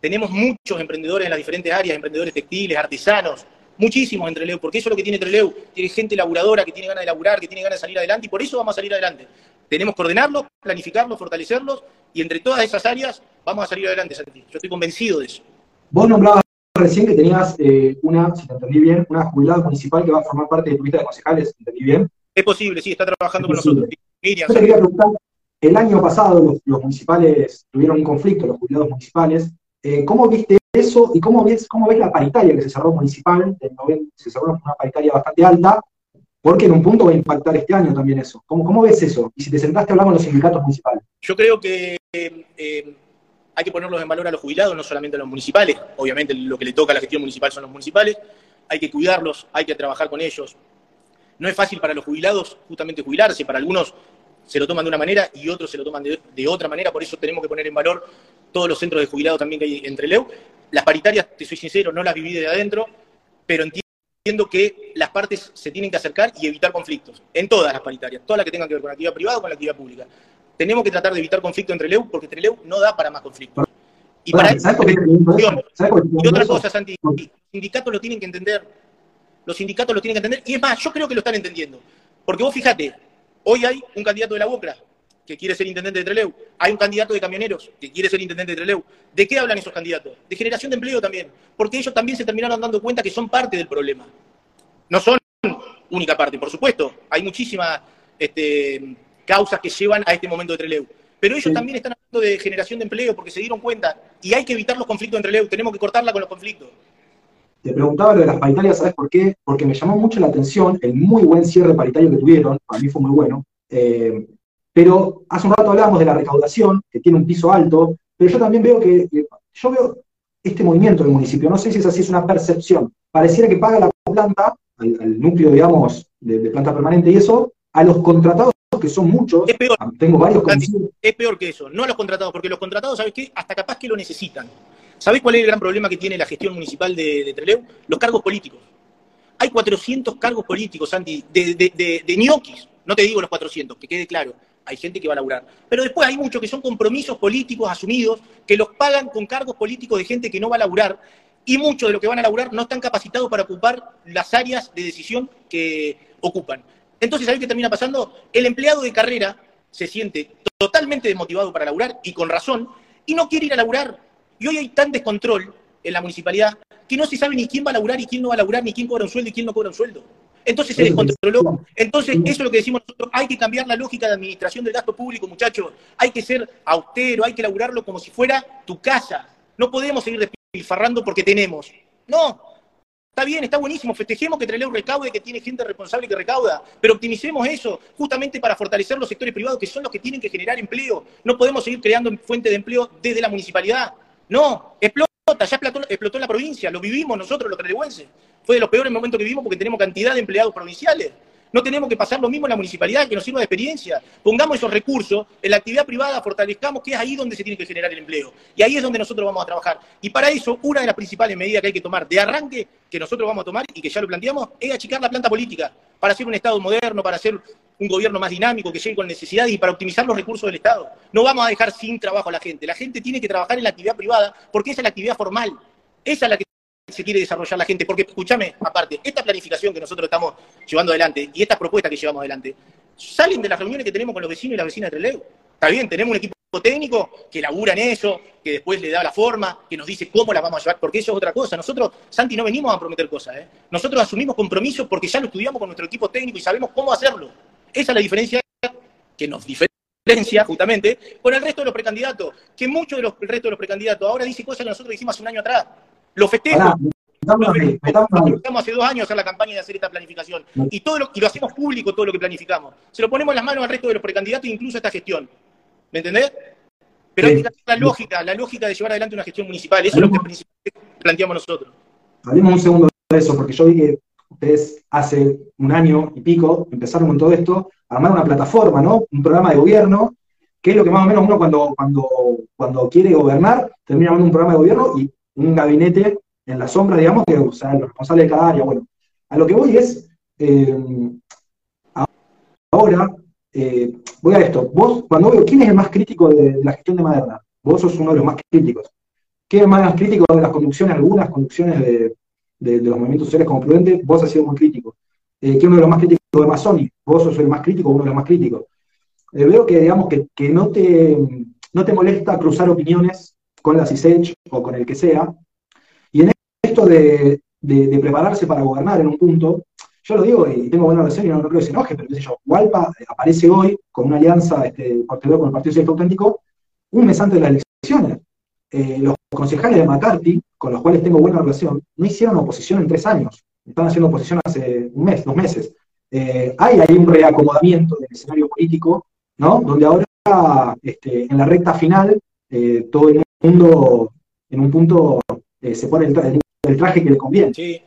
Tenemos muchos emprendedores en las diferentes áreas, emprendedores textiles, artesanos, muchísimos en Treleu, porque eso es lo que tiene Treleu, tiene gente laburadora que tiene ganas de laburar, que tiene ganas de salir adelante, y por eso vamos a salir adelante. Tenemos que ordenarlos, planificarlos, fortalecerlos, y entre todas esas áreas vamos a salir adelante, Santi. Yo estoy convencido de eso. Vos nombrabas recién que tenías eh, una, si te entendí bien, una jubilada municipal que va a formar parte de tu lista de concejales, ¿entendí bien? Es posible, sí, está trabajando con nosotros. Miriam, Yo te quería preguntar, el año pasado los, municipales tuvieron un conflicto, los jubilados municipales. Eh, ¿Cómo viste eso y cómo ves, cómo ves la paritaria que se cerró municipal, se cerró una paritaria bastante alta, porque en un punto va a impactar este año también eso. ¿Cómo, cómo ves eso? Y si te sentaste a con los sindicatos municipales. Yo creo que eh, hay que ponerlos en valor a los jubilados, no solamente a los municipales. Obviamente lo que le toca a la gestión municipal son los municipales. Hay que cuidarlos, hay que trabajar con ellos. No es fácil para los jubilados justamente jubilarse, para algunos se lo toman de una manera y otros se lo toman de, de, otra manera, por eso tenemos que poner en valor todos los centros de jubilados también que hay entre Leu. Las paritarias, te soy sincero, no las viví de adentro, pero entiendo que las partes se tienen que acercar y evitar conflictos, en todas las paritarias, todas las que tengan que ver con la actividad privada o con la actividad pública. Tenemos que tratar de evitar conflicto entre Leu, porque entre Leu no da para más conflictos. Y para eso, y otra cosa, Santi, los sindicatos lo tienen que entender. Los sindicatos lo tienen que entender. Y es más, yo creo que lo están entendiendo. Porque vos fíjate, hoy hay un candidato de la UOCRA, que quiere ser intendente de Treleu. Hay un candidato de camioneros que quiere ser intendente de Treleu. ¿De qué hablan esos candidatos? De generación de empleo también. Porque ellos también se terminaron dando cuenta que son parte del problema. No son única parte, por supuesto. Hay muchísimas este, causas que llevan a este momento de Treleu. Pero ellos también están hablando de generación de empleo porque se dieron cuenta. Y hay que evitar los conflictos entre Treleu. Tenemos que cortarla con los conflictos. Te preguntaba lo de las paritarias, ¿sabes por qué? Porque me llamó mucho la atención el muy buen cierre paritario que tuvieron, para mí fue muy bueno, eh, pero hace un rato hablábamos de la recaudación, que tiene un piso alto, pero yo también veo que, yo veo este movimiento del municipio, no sé si es así, es una percepción. Pareciera que paga la planta, al, núcleo, digamos, de, planta permanente y eso, a los contratados, que son muchos. Es peor. Tengo varios Es peor que eso, no a los contratados, porque los contratados, ¿sabes qué? Hasta capaz que lo necesitan. ¿Sabés cuál es el gran problema que tiene la gestión municipal de, de Trelew? Los cargos políticos. Hay 400 cargos políticos, Santi, de, de, de ñoquis. No te digo los 400, que quede claro hay gente que va a laburar. Pero después hay muchos que son compromisos políticos asumidos, que los pagan con cargos políticos de gente que no va a laburar, y muchos de los que van a laburar no están capacitados para ocupar las áreas de decisión que ocupan. Entonces, ¿sabés qué termina pasando? El empleado de carrera se siente totalmente desmotivado para laburar, y con razón, y no quiere ir a laburar. Y hoy hay tan descontrol en la municipalidad que no se sabe ni quién va a laburar y quién no va a laburar, ni quién cobra un sueldo y quién no cobra un sueldo. Entonces se descontroló. Entonces, eso es lo que decimos nosotros, hay que cambiar la lógica de administración del gasto público, muchachos. Hay que ser austero, hay que laburarlo como si fuera tu casa. No podemos seguir despilfarrando porque tenemos. No. Está bien, está buenísimo, festejemos que Treleu recaude, que tiene gente responsable que recauda, pero optimicemos eso justamente para fortalecer los sectores privados que son los que tienen que generar empleo. No podemos seguir creando fuentes de empleo desde la municipalidad. No, explota, ya explotó, explotó en la provincia, lo vivimos nosotros los trelewenses. Fue de los peores momentos que vivimos porque tenemos cantidad de empleados provinciales. No tenemos que pasar lo mismo en la municipalidad, que nos sirva de experiencia. Pongamos esos recursos en la actividad privada, fortalezcamos que es ahí donde se tiene que generar el empleo. Y ahí es donde nosotros vamos a trabajar. Y para eso, una de las principales medidas que hay que tomar de arranque, que nosotros vamos a tomar y que ya lo planteamos, es achicar la planta política para hacer un Estado moderno, para hacer un gobierno más dinámico, que llegue con necesidades y para optimizar los recursos del Estado. No vamos a dejar sin trabajo a la gente. La gente tiene que trabajar en la actividad privada porque esa es la actividad formal. Esa es la que se quiere desarrollar la gente. Porque, escúchame, aparte, esta planificación que nosotros estamos llevando adelante y estas propuestas que llevamos adelante, salen de las reuniones que tenemos con los vecinos y las vecinas de Trelew. Está bien, tenemos un equipo técnico que labura en eso, que después le da la forma, que nos dice cómo las vamos a llevar, porque eso es otra cosa. Nosotros, Santi, no venimos a prometer cosas. ¿eh? Nosotros asumimos compromisos porque ya lo estudiamos con nuestro equipo técnico y sabemos cómo hacerlo. Esa es la diferencia que nos diferencia justamente con el resto de los precandidatos, que muchos de los, el resto de los precandidatos ahora dicen cosas que nosotros dijimos hace un año atrás. Lo festejo. Estamos hace dos años a hacer la campaña de hacer esta planificación. Y, todo lo, y lo hacemos público todo lo que planificamos. Se lo ponemos en las manos al resto de los precandidatos, incluso esta gestión. ¿Me entendés? Pero hay que la lógica, la lógica de llevar adelante una gestión municipal. Eso es lo que principalmente planteamos nosotros. Hablemos un segundo de eso, porque yo vi que ustedes hace un año y pico empezaron con todo esto, a armar una plataforma, ¿no? Un programa de gobierno, que es lo que más o menos uno cuando, cuando, cuando quiere gobernar, termina armando un programa de gobierno y un gabinete en la sombra, digamos, que o sea, el responsable de cada área. Bueno, a lo que voy es, eh, ahora eh, voy a esto. Vos, cuando veo, ¿quién es el más crítico de, la gestión de Maderna? Vos sos uno de los más críticos. ¿Quién es más crítico de las conducciones, algunas conducciones de, los movimientos sociales como Prudente? Vos has sido muy crítico. Eh, ¿Quién es uno de los más críticos de Masoni? Vos sos el más crítico, uno de los más críticos. Eh, veo que, digamos, que, no, te, no te molesta cruzar opiniones con la CISECH o con el que sea. Y en esto de, prepararse para gobernar en un punto, yo lo digo y tengo buena relación y no, creo que se enoje, pero qué sé yo, Hualpa eh, aparece hoy con una alianza este, con el Partido Socialista Auténtico un mes antes de las elecciones. Eh, los concejales de McCarthy, con los cuales tengo buena relación, no hicieron oposición en tres años. Están haciendo oposición hace un mes, dos meses. Eh, hay ahí un reacomodamiento del escenario político, ¿no? Donde ahora, este, en la recta final, todo el en un punto, se pone el, el, traje que le conviene. Sí,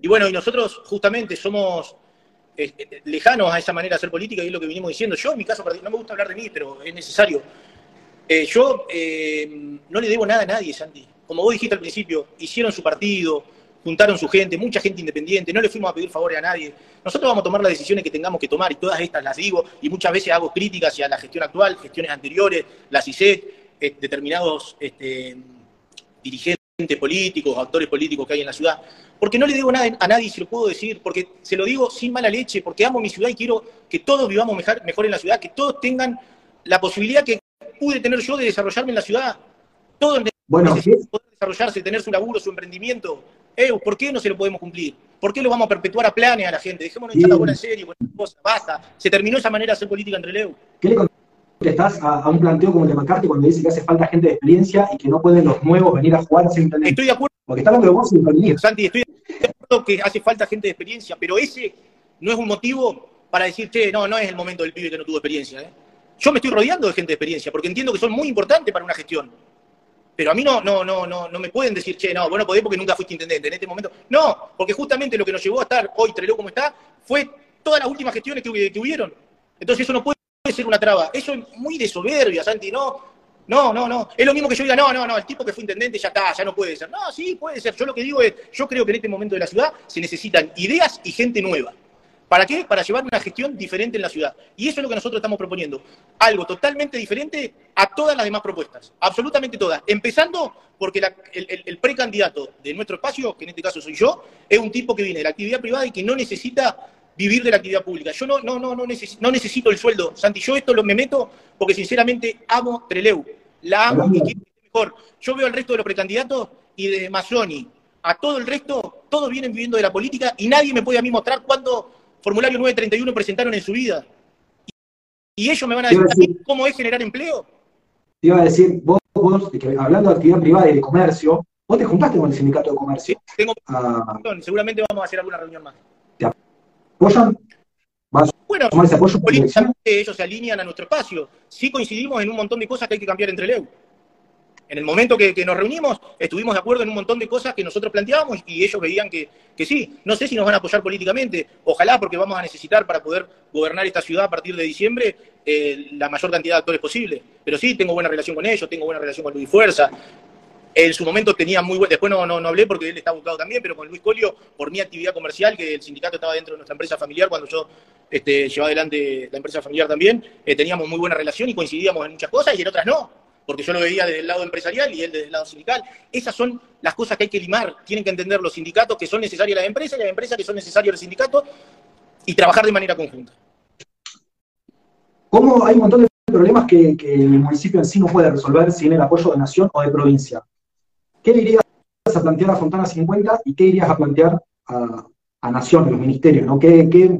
y bueno, y nosotros justamente somos eh, eh, lejanos a esa manera de hacer política y es lo que vinimos diciendo. Yo, en mi caso, no me gusta hablar de mí, pero es necesario. Eh, yo no le debo nada a nadie, Santi. Como vos dijiste al principio, hicieron su partido, juntaron su gente, mucha gente independiente, no le fuimos a pedir favores a nadie. Nosotros vamos a tomar las decisiones que tengamos que tomar y todas estas las digo y muchas veces hago críticas hacia la gestión actual, gestiones anteriores, las hice, determinados este, dirigentes políticos, actores políticos que hay en la ciudad, porque no le digo nada a nadie, si lo puedo decir, porque se lo digo sin mala leche, porque amo mi ciudad y quiero que todos vivamos mejor, en la ciudad, que todos tengan la posibilidad que pude tener yo de desarrollarme en la ciudad. Todos bueno, necesitan poder desarrollarse, tener su laburo, su emprendimiento. Eh, ¿Por qué no se lo podemos cumplir? ¿Por qué lo vamos a perpetuar a planes a la gente? Dejémonos echar la bola en serio, basta. Se terminó esa manera de hacer política entre Leo estás a, un planteo como el de McCarthy cuando dice que hace falta gente de experiencia y que no pueden los nuevos venir a jugar tener. Estoy de acuerdo. Porque está hablando de vos y Santi, estoy de acuerdo que hace falta gente de experiencia, pero ese no es un motivo para decir, che, no, no es el momento del pibe que no tuvo experiencia. ¿eh? Yo me estoy rodeando de gente de experiencia porque entiendo que son muy importantes para una gestión. Pero a mí no, no, no, no, no me pueden decir, che, no, bueno, podés porque nunca fuiste intendente en este momento. No, porque justamente lo que nos llevó a estar hoy Treló como está fue todas las últimas gestiones que, que hubieron. Entonces eso no puede puede ser una traba. Eso es muy de soberbia, Santi, no. No, no, no. Es lo mismo que yo diga, no, no, no, el tipo que fue intendente ya está, ya no puede ser. No, sí, puede ser. Yo lo que digo es, yo creo que en este momento de la ciudad se necesitan ideas y gente nueva. ¿Para qué? Para llevar una gestión diferente en la ciudad. Y eso es lo que nosotros estamos proponiendo. Algo totalmente diferente a todas las demás propuestas. Absolutamente todas. Empezando porque el, precandidato de nuestro espacio, que en este caso soy yo, es un tipo que viene de la actividad privada y que no necesita vivir de la actividad pública. Yo no, no, no, no, necesito, el sueldo, Santi. Yo esto lo me meto porque sinceramente amo Treleu. La amo y quiero que mejor. Yo veo al resto de los precandidatos y de Mazzoni a todo el resto, todos vienen viviendo de la política y nadie me puede a mí mostrar cuándo formulario 931 presentaron en su vida. Y ellos me van a decir, cómo es generar empleo. Te iba a decir, vos, hablando de actividad privada y de comercio, vos te juntaste con el sindicato de comercio. Sí, tengo ah. seguramente vamos a hacer alguna reunión más apoyan? bueno, políticamente ellos se alinean a nuestro espacio. Sí coincidimos en un montón de cosas que hay que cambiar entre Leu. En el momento que, nos reunimos, estuvimos de acuerdo en un montón de cosas que nosotros planteábamos y ellos veían que, sí. No sé si nos van a apoyar políticamente, ojalá porque vamos a necesitar para poder gobernar esta ciudad a partir de diciembre eh, la mayor cantidad de actores posible. Pero sí, tengo buena relación con ellos, tengo buena relación con Luis Fuerza, en su momento tenía muy buen, después no, no, no hablé porque él está buscado también, pero con Luis Colio, por mi actividad comercial, que el sindicato estaba dentro de nuestra empresa familiar cuando yo este, llevaba adelante la empresa familiar también, eh, teníamos muy buena relación y coincidíamos en muchas cosas y en otras no. porque yo lo veía desde el lado empresarial y él desde el lado sindical. Esas son las cosas que hay que limar. Tienen que entender los sindicatos que son necesarias las empresas y las empresas que son necesarias los sindicatos y trabajar de manera conjunta. ¿Cómo hay un montón de problemas que, el municipio en sí no puede resolver sin el apoyo de nación o de provincia? ¿Qué dirías a plantear a Fontana 50 y qué irías a plantear a, nación, a los ministerios? ¿no? ¿Qué, qué,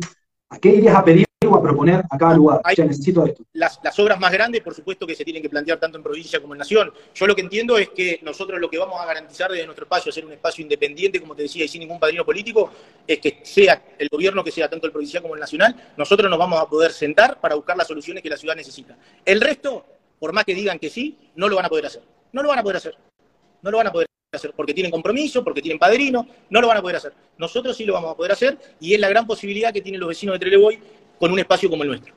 qué irías a pedir a proponer a cada lugar. necesito esto. Las, obras más grandes, por supuesto, que se tienen que plantear tanto en provincia como en nación. Yo lo que entiendo es que nosotros lo que vamos a garantizar desde nuestro espacio, hacer un espacio independiente, como te decía, y sin ningún padrino político, es que sea el gobierno que sea tanto el provincial como el nacional, nosotros nos vamos a poder sentar para buscar las soluciones que la ciudad necesita. El resto, por más que digan que sí, no lo van a poder hacer. No lo van a poder hacer. No lo van a poder hacer porque tienen compromiso, porque tienen padrino, no lo van a poder hacer. Nosotros sí lo vamos a poder hacer y es la gran posibilidad que tienen los vecinos de Trelevoy con un espacio como el nuestro.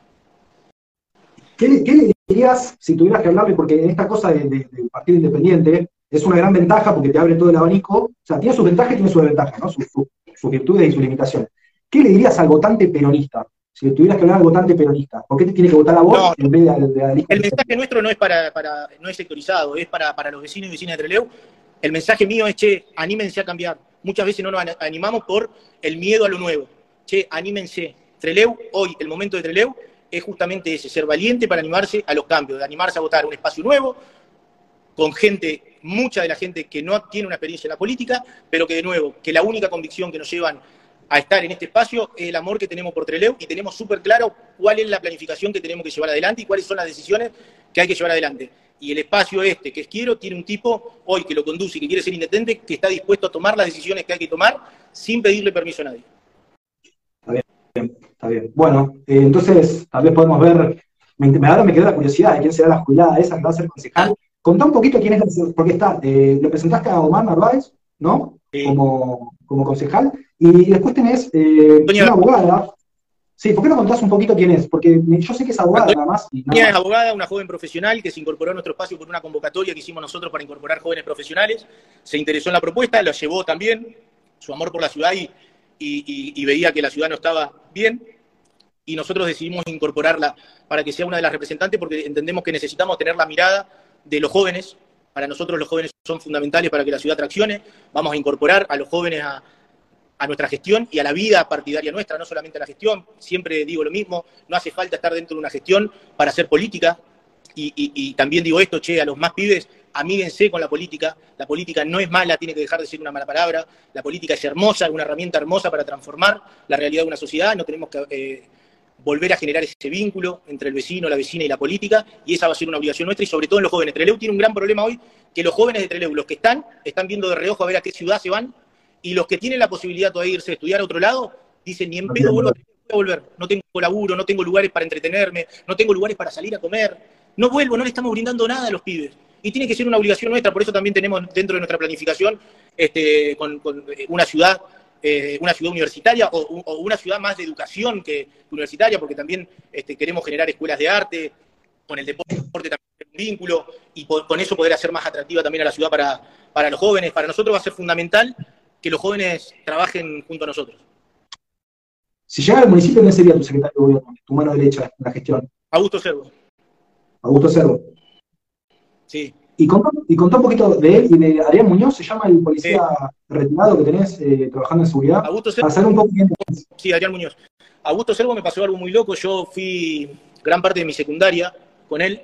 ¿Qué, le dirías si tuvieras que hablarle? Porque esta cosa del partido independiente es una gran ventaja porque te abre todo el abanico. O sea, tiene sus ventajas y tiene sus desventajas, ¿no? Sus, virtudes y sus limitaciones. ¿Qué le dirías al votante peronista? Si tuvieras que hablar al votante peronista, ¿por qué te tiene que votar a vos en vez de, a, El mensaje nuestro no es para, no es sectorizado, es para, para los vecinos y vecinas de Treleu. El mensaje mío es, che, anímense a cambiar. Muchas veces no nos animamos por el miedo a lo nuevo. Che, anímense, Treleu, hoy el momento de Treleu es justamente ese, ser valiente para animarse a los cambios, de animarse a votar un espacio nuevo, con gente, mucha de la gente que no tiene una experiencia en la política, pero que de nuevo, que la única convicción que nos llevan a estar en este espacio es el amor que tenemos por Treleu y tenemos súper claro cuál es la planificación que tenemos que llevar adelante y cuáles son las decisiones que hay que llevar adelante. Y el espacio este, que es Quiero, tiene un tipo hoy que lo conduce y que quiere ser intendente, que está dispuesto a tomar las decisiones que hay que tomar sin pedirle permiso a nadie. Está bien. Bueno, eh, entonces tal vez podemos ver, me, ahora me quedó la curiosidad de quién será la jubilada esa que va a ser concejal. Contá un poquito quién es, porque está, eh, lo presentaste a Omar Narváez, ¿no? Como, como concejal, y después tenés eh, una abogada. Sí, ¿por qué no contás un poquito quién es? Porque yo sé que es abogada nada más. es abogada, una joven profesional que se incorporó a nuestro espacio por una convocatoria que hicimos nosotros para incorporar jóvenes profesionales. Se interesó en la propuesta, la llevó también, su amor por la ciudad y y, veía que la ciudad no estaba bien, y nosotros decidimos incorporarla para que sea una de las representantes porque entendemos que necesitamos tener la mirada de los jóvenes. Para nosotros los jóvenes son fundamentales para que la ciudad traccione. Vamos a incorporar a los jóvenes a, nuestra gestión y a la vida partidaria nuestra, no solamente a la gestión. Siempre digo lo mismo, no hace falta estar dentro de una gestión para hacer política. Y, también digo esto, che, a los más pibes amíguense con la política, la política no es mala, tiene que dejar de ser una mala palabra, la política es hermosa, es una herramienta hermosa para transformar la realidad de una sociedad, no tenemos que eh, volver a generar ese vínculo entre el vecino, la vecina y la política, y esa va a ser una obligación nuestra, y sobre todo en los jóvenes. Treleu tiene un gran problema hoy, que los jóvenes de Treleu, los que están, están viendo de reojo a ver a qué ciudad se van, y los que tienen la posibilidad todavía de irse a estudiar a otro lado, dicen, ni en pedo vuelvo a volver, no tengo laburo, no tengo lugares para entretenerme, no tengo lugares para salir a comer, no vuelvo, no le estamos brindando nada a los pibes. Y tiene que ser una obligación nuestra, por eso también tenemos dentro de nuestra planificación este, con, eh, una ciudad eh, una ciudad universitaria o, una ciudad más de educación que universitaria, porque también este, queremos generar escuelas de arte, con el deporte también un vínculo, y con eso poder hacer más atractiva también a la ciudad para, para los jóvenes. Para nosotros va a ser fundamental que los jóvenes trabajen junto a nosotros. Si llega al municipio, ¿quién sería tu secretario de gobierno, tu mano derecha en la gestión? Augusto Cervo. Augusto Cervo. Sí. Y contó, y un poquito de él y de Adrián Muñoz, se llama el policía retirado que tenés eh, trabajando en seguridad. Augusto Servo. un poco Sí, Adrián Muñoz. Augusto Servo me pasó algo muy loco. Yo fui gran parte de mi secundaria con él.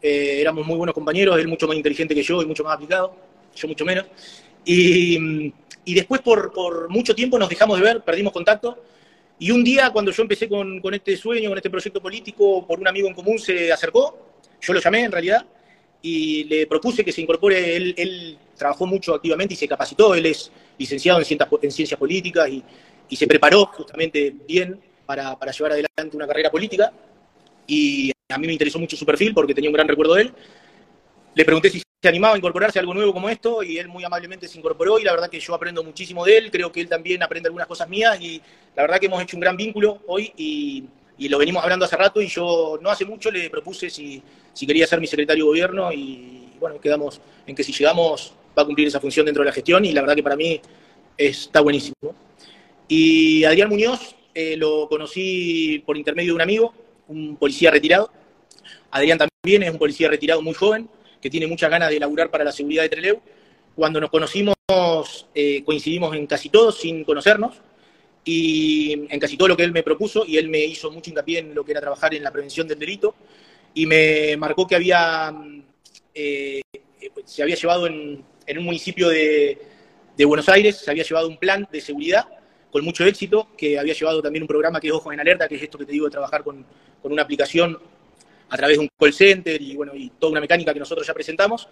Eh, éramos muy buenos compañeros, él mucho más inteligente que yo y mucho más aplicado, yo mucho menos. Y, después por, por, mucho tiempo nos dejamos de ver, perdimos contacto. Y un día cuando yo empecé con, con este sueño, con este proyecto político, por un amigo en común se acercó, yo lo llamé en realidad, y le propuse que se incorpore, él, trabajó mucho activamente y se capacitó, él es licenciado en ciencias, en ciencias políticas y, se preparó justamente bien para, llevar adelante una carrera política. Y a mí me interesó mucho su perfil porque tenía un gran recuerdo de él. Le pregunté si se animaba a incorporarse a algo nuevo como esto y él muy amablemente se incorporó y la verdad que yo aprendo muchísimo de él, creo que él también aprende algunas cosas mías y la verdad que hemos hecho un gran vínculo hoy y, y lo venimos hablando hace rato y yo no hace mucho le propuse si, si quería ser mi secretario de gobierno y bueno, quedamos en que si llegamos va a cumplir esa función dentro de la gestión y la verdad que para mí está buenísimo. Y Adrián Muñoz eh, lo conocí por intermedio de un amigo, un policía retirado. Adrián también es un policía retirado muy joven, que tiene muchas ganas de laburar para la seguridad de Treleu. Cuando nos conocimos, eh, coincidimos en casi todo, sin conocernos, y en casi todo lo que él me propuso, y él me hizo mucho hincapié en lo que era trabajar en la prevención del delito, y me marcó que había, eh, se había llevado en, un municipio de, de Buenos Aires, se había llevado un plan de seguridad con mucho éxito, que había llevado también un programa que es Ojos en Alerta, que es esto que te digo de trabajar con, con una aplicación a través de un call center y, bueno, y toda una mecánica que nosotros ya presentamos.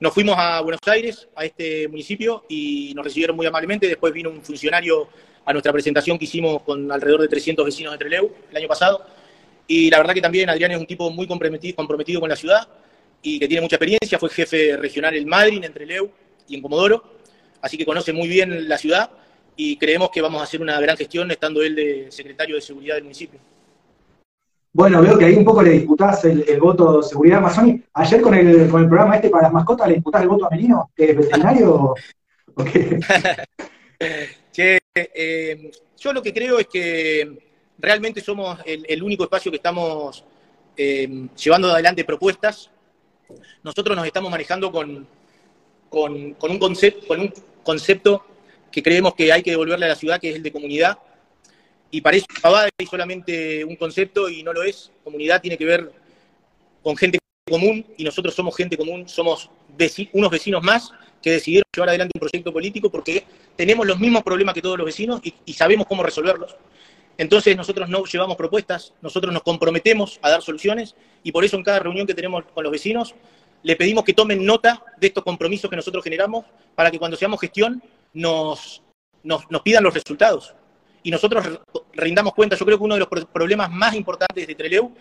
Nos fuimos a Buenos Aires, a este municipio, y nos recibieron muy amablemente. Después vino un funcionario a nuestra presentación que hicimos con alrededor de 300 vecinos de Treleu el año pasado. Y la verdad que también Adrián es un tipo muy comprometido, comprometido con la ciudad y que tiene mucha experiencia. Fue jefe regional en Madrid, en Treleu y en Comodoro. Así que conoce muy bien la ciudad y creemos que vamos a hacer una gran gestión estando él de secretario de seguridad del municipio. Bueno, veo que ahí un poco le disputás el, voto de seguridad Amazoni. Ayer con el, con el programa este para las mascotas le disputás el voto a Melino, que es veterinario. che, eh, yo lo que creo es que realmente somos el, único espacio que estamos eh, llevando adelante propuestas. Nosotros nos estamos manejando con, con, un concepto, con un concepto que creemos que hay que devolverle a la ciudad, que es el de comunidad. Y parece y solamente un concepto y no lo es. Comunidad tiene que ver con gente común y nosotros somos gente común, somos unos vecinos más que decidieron llevar adelante un proyecto político porque tenemos los mismos problemas que todos los vecinos y, sabemos cómo resolverlos. Entonces nosotros no llevamos propuestas, nosotros nos comprometemos a dar soluciones y por eso en cada reunión que tenemos con los vecinos le pedimos que tomen nota de estos compromisos que nosotros generamos para que cuando seamos gestión nos, nos, pidan los resultados y nosotros rindamos cuenta. Yo creo que uno de los problemas más importantes de Treleu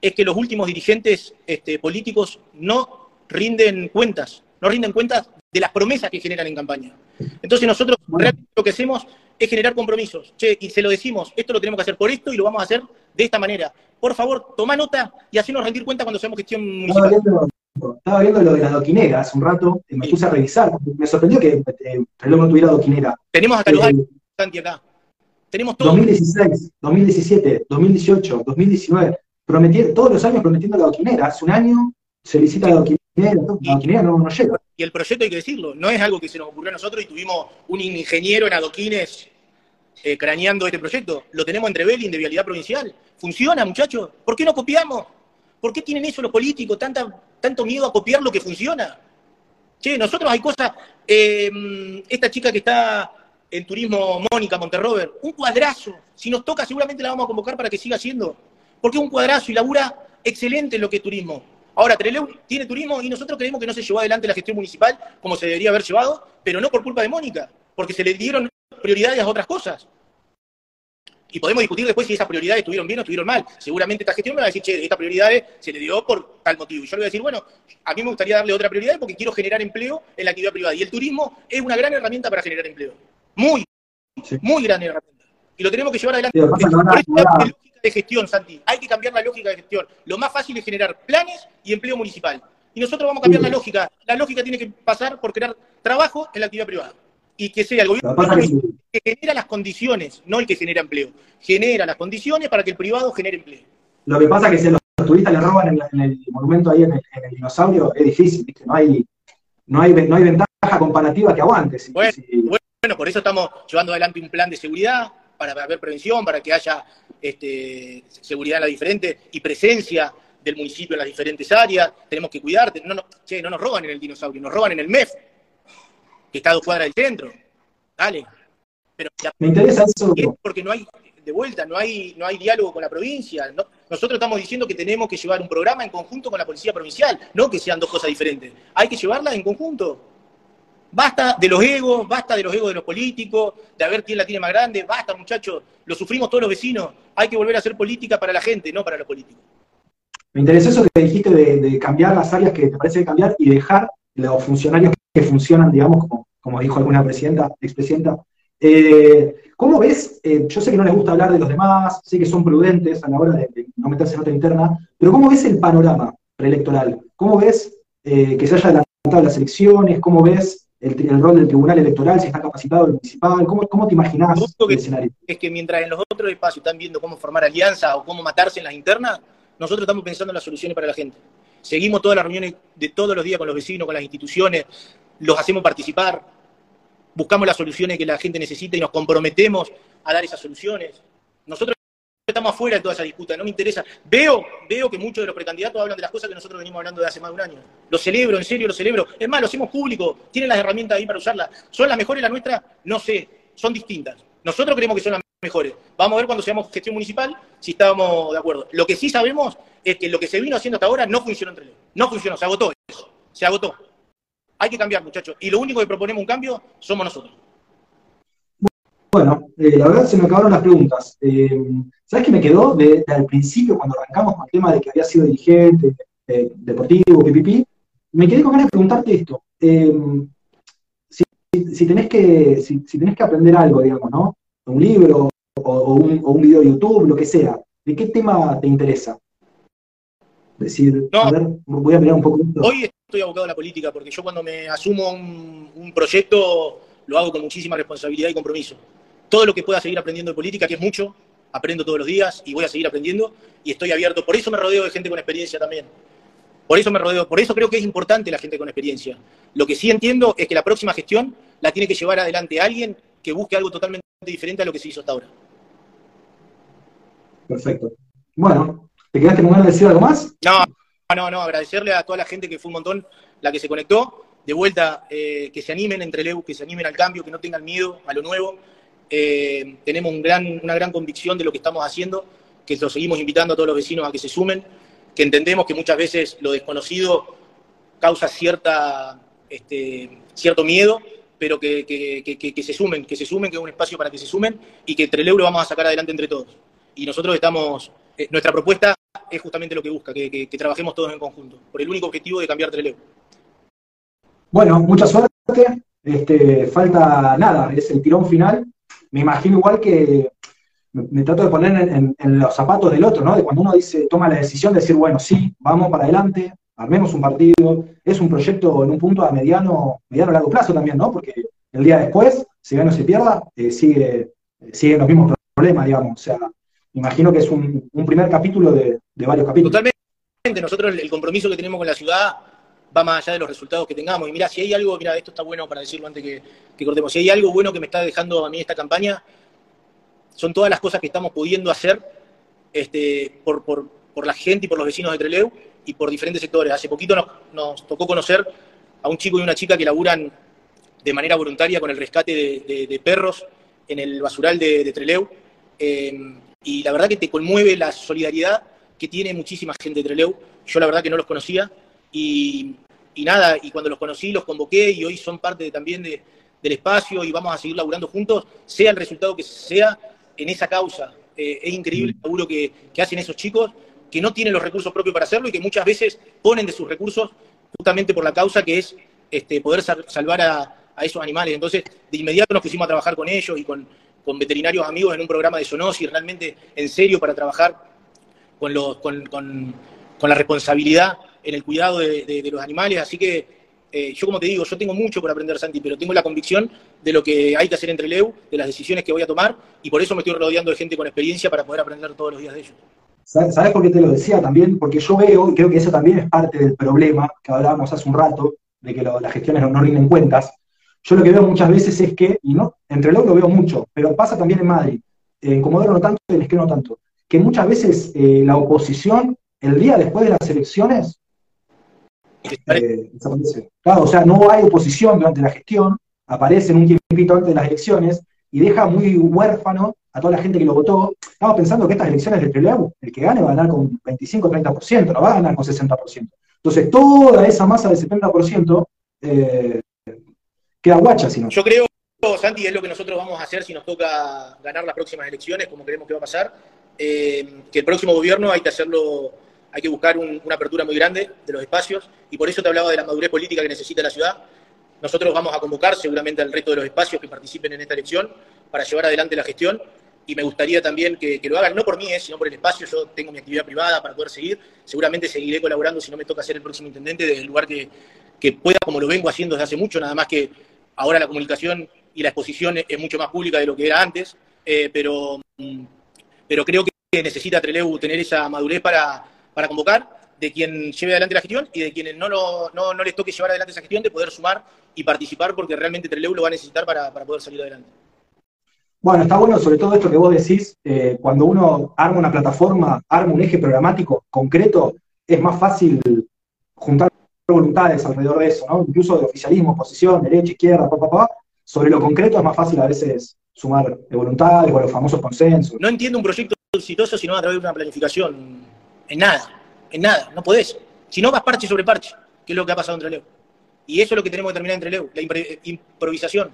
es que los últimos dirigentes este, políticos no rinden cuentas, no rinden cuentas de las promesas que generan en campaña. Entonces nosotros realmente lo que hacemos es generar compromisos. Che, y se lo decimos, esto lo tenemos que hacer por esto y lo vamos a hacer de esta manera. Por favor, toma nota y hacernos rendir cuenta cuando seamos gestión municipal. Estaba viendo lo de la doquinera hace un rato, me puse a revisar, me sorprendió que eh, reloj no tuviera doquinera. Tenemos hasta los años, Santi, acá. Tenemos todo. 2016, 2017, 2018, 2019, prometieron, todos los años prometiendo la doquinera. Hace un año se licita la doquinera, la doquinera no, no llega. Y el proyecto hay que decirlo, no es algo que se nos ocurrió a nosotros y tuvimos un ingeniero en adoquines eh, craneando este proyecto. Lo tenemos entre Belín de Vialidad Provincial. Funciona, muchachos. ¿Por qué no copiamos? ¿Por qué tienen eso los políticos, tanta, tanto miedo a copiar lo que funciona? Che, nosotros hay cosas. Eh, esta chica que está en turismo, Mónica Monterrover, un cuadrazo. Si nos toca, seguramente la vamos a convocar para que siga haciendo. Porque es un cuadrazo y labura excelente en lo que es turismo. Ahora, Treleu tiene turismo y nosotros creemos que no se llevó adelante la gestión municipal como se debería haber llevado, pero no por culpa de Mónica, porque se le dieron prioridades a otras cosas. Y podemos discutir después si esas prioridades estuvieron bien o estuvieron mal. Seguramente esta gestión me va a decir, che, esta prioridades se le dio por tal motivo. Y yo le voy a decir, bueno, a mí me gustaría darle otra prioridad porque quiero generar empleo en la actividad privada. Y el turismo es una gran herramienta para generar empleo. Muy, muy gran herramienta. Y lo tenemos que llevar adelante. lógica de gestión, Santi. Hay que cambiar la lógica de gestión. Lo más fácil es generar planes y empleo municipal. Y nosotros vamos a cambiar la lógica. La lógica tiene que pasar por crear trabajo en la actividad privada y que sea el gobierno que, genera las condiciones, no el que genera empleo. Genera las condiciones para que el privado genere empleo. Lo que pasa es que si los turistas le roban en, el monumento ahí en el, dinosaurio, es difícil, No hay, no hay, no hay ventaja comparativa que aguante. bueno, por eso estamos llevando adelante un plan de seguridad, para haber prevención, para que haya este, seguridad en la diferente y presencia del municipio en las diferentes áreas. Tenemos que cuidarte. No, no, che, no nos roban en el dinosaurio, nos roban en el MEF que está a dos cuadras del centro. Dale. Pero me interesa eso. Porque no hay, de vuelta, no hay, no hay diálogo con la provincia. nosotros estamos diciendo que tenemos que llevar un programa en conjunto con la policía provincial, no que sean dos cosas diferentes. Hay que llevarla en conjunto. Basta de los egos, basta de los egos de los políticos, de a ver quién la tiene más grande, basta muchachos, lo sufrimos todos los vecinos. Hay que volver a hacer política para la gente, no para los políticos. Me interesó eso que dijiste de, de cambiar las áreas que te parece cambiar y dejar los funcionarios que funcionan, digamos, como, dijo alguna presidenta, expresidenta. Eh, ¿Cómo ves? Eh, yo sé que no les gusta hablar de los demás, sé que son prudentes a la hora de, no meterse en otra interna, pero ¿cómo ves el panorama preelectoral? ¿Cómo ves eh, que se haya adelantado las elecciones? ¿Cómo ves el, rol del tribunal electoral, si está capacitado el municipal? ¿Cómo, cómo te imaginas el escenario? Es que mientras en los otros espacios están viendo cómo formar alianza o cómo matarse en las internas, nosotros estamos pensando en las soluciones para la gente. Seguimos todas las reuniones de todos los días con los vecinos, con las instituciones, los hacemos participar, buscamos las soluciones que la gente necesita y nos comprometemos a dar esas soluciones. Nosotros estamos afuera de toda esa disputa, no me interesa. Veo, veo que muchos de los precandidatos hablan de las cosas que nosotros venimos hablando de hace más de un año. Lo celebro, en serio, lo celebro. Es más, lo hacemos público, tienen las herramientas ahí para usarlas. ¿Son las mejores las nuestras? No sé, son distintas. Nosotros creemos que son las mejores. Vamos a ver cuando seamos gestión municipal si estábamos de acuerdo. Lo que sí sabemos es que lo que se vino haciendo hasta ahora no funcionó entre ellos. No funcionó, se agotó eso. Se agotó. Hay que cambiar, muchachos. Y lo único que proponemos un cambio somos nosotros. Bueno, eh, la verdad se me acabaron las preguntas. Eh, ¿Sabes qué me quedó de, al principio cuando arrancamos con el tema de que había sido dirigente, eh, deportivo, pipipi? Me quedé con ganas de preguntarte esto. Si, tenés que, si, tenés que aprender algo, digamos, ¿no? Un libro o, un, o un video de YouTube, lo que sea, ¿de qué tema te interesa? Decir, a ver, voy a mirar un poco. Hoy estoy abocado a la política porque yo cuando me asumo un proyecto lo hago con muchísima responsabilidad y compromiso todo lo que pueda seguir aprendiendo de política, que es mucho, aprendo todos los días y voy a seguir aprendiendo y estoy abierto. Por eso me rodeo de gente con experiencia también. Por eso me rodeo, por eso creo que es importante la gente con experiencia. Lo que sí entiendo es que la próxima gestión la tiene que llevar adelante alguien que busque algo totalmente diferente a lo que se hizo hasta ahora. Perfecto. Bueno, ¿te quedaste con ganas de decir algo más? No, no, no, agradecerle a toda la gente que fue un montón la que se conectó. De vuelta, eh, que se animen entre Leu, que se animen al cambio, que no tengan miedo a lo nuevo eh, tenemos una gran convicción de lo que estamos haciendo, que lo seguimos invitando a todos los vecinos a que se sumen, que entendemos que muchas veces lo desconocido causa cierta, este, cierto miedo, pero que, se sumen, que se sumen, que es un espacio para que se sumen y que entre el euro vamos a sacar adelante entre todos. Y nosotros estamos, eh, nuestra propuesta es justamente lo que busca, que, trabajemos todos en conjunto, por el único objetivo de cambiar Trelew. Bueno, mucha suerte. Este, falta nada, es el tirón final me imagino igual que me, trato de poner en, los zapatos del otro, ¿no? De cuando uno dice, toma la decisión de decir, bueno, sí, vamos para adelante, armemos un partido, es un proyecto en un punto a mediano, mediano largo plazo también, ¿no? Porque el día después, si gana o se pierda, eh, sigue, siguen los mismos problemas, digamos. O sea, imagino que es un, primer capítulo de, varios capítulos. Totalmente, nosotros el compromiso que tenemos con la ciudad va más allá de los resultados que tengamos. Y mira, si hay algo, mira, esto está bueno para decirlo antes que, que, cortemos, si hay algo bueno que me está dejando a mí esta campaña, son todas las cosas que estamos pudiendo hacer este, por, por, por la gente y por los vecinos de Treleu y por diferentes sectores. Hace poquito nos, nos, tocó conocer a un chico y una chica que laburan de manera voluntaria con el rescate de, de, perros en el basural de, de Treleu. Eh, y la verdad que te conmueve la solidaridad que tiene muchísima gente de Treleu. Yo la verdad que no los conocía y, nada, y cuando los conocí los convoqué y hoy son parte también de, del espacio y vamos a seguir laburando juntos, sea el resultado que sea en esa causa. Eh, es increíble el laburo que, hacen esos chicos que no tienen los recursos propios para hacerlo y que muchas veces ponen de sus recursos justamente por la causa que es este, poder salvar a, esos animales. Entonces, de inmediato nos pusimos a trabajar con ellos y con, veterinarios amigos en un programa de zoonosis, realmente en serio para trabajar con, los, con, con la responsabilidad en el cuidado de, los animales, así que eh, yo como te digo, yo tengo mucho por aprender, Santi, pero tengo la convicción de lo que hay que hacer entre Leu, de las decisiones que voy a tomar, y por eso me estoy rodeando de gente con experiencia para poder aprender todos los días de ellos. ¿Sabes por qué te lo decía también? Porque yo veo, y creo que eso también es parte del problema que hablábamos hace un rato, de que las gestiones no, rinden cuentas. Yo lo que veo muchas veces es que, y no, entre Leu lo veo mucho, pero pasa también en Madrid, en Comodoro no tanto, en Esquema no tanto, que muchas veces eh, la oposición, el día después de las elecciones, eh, claro, o sea, no hay oposición durante la gestión, aparece en un tiempito antes de las elecciones y deja muy huérfano a toda la gente que lo votó. Estamos pensando que estas elecciones de Trelew, el que gane va a ganar con 25-30%, no va a ganar con 60%. Entonces, toda esa masa del 70% eh, queda guacha, si no. Yo creo, Santi, es lo que nosotros vamos a hacer si nos toca ganar las próximas elecciones, como creemos que va a pasar, eh, que el próximo gobierno hay que hacerlo hay que buscar una apertura muy grande de los espacios y por eso te hablaba de la madurez política que necesita la ciudad. Nosotros vamos a convocar seguramente al resto de los espacios que participen en esta elección para llevar adelante la gestión y me gustaría también que, lo hagan, no por mí, eh, sino por el espacio. Yo tengo mi actividad privada para poder seguir. Seguramente seguiré colaborando si no me toca ser el próximo intendente desde el lugar que, pueda, como lo vengo haciendo desde hace mucho, nada más que ahora la comunicación y la exposición es mucho más pública de lo que era antes, eh, pero, pero creo que necesita Trelew tener esa madurez para, para convocar de quien lleve adelante la gestión y de quienes no, lo, no, no les toque llevar adelante esa gestión, de poder sumar y participar porque realmente Treleu lo va a necesitar para, para poder salir adelante. Bueno, está bueno sobre todo esto que vos decís, eh, cuando uno arma una plataforma, arma un eje programático concreto, es más fácil juntar voluntades alrededor de eso, ¿no? Incluso de oficialismo, oposición, derecha, izquierda, papá, papá. Sobre lo concreto es más fácil a veces sumar de voluntades o los famosos consensos. No entiendo un proyecto exitoso si no a través de una planificación. En nada, en nada, no podés. Si no vas parche sobre parche, que es lo que ha pasado en Treleu. Y eso es lo que tenemos que terminar en Treleu, la improvisación.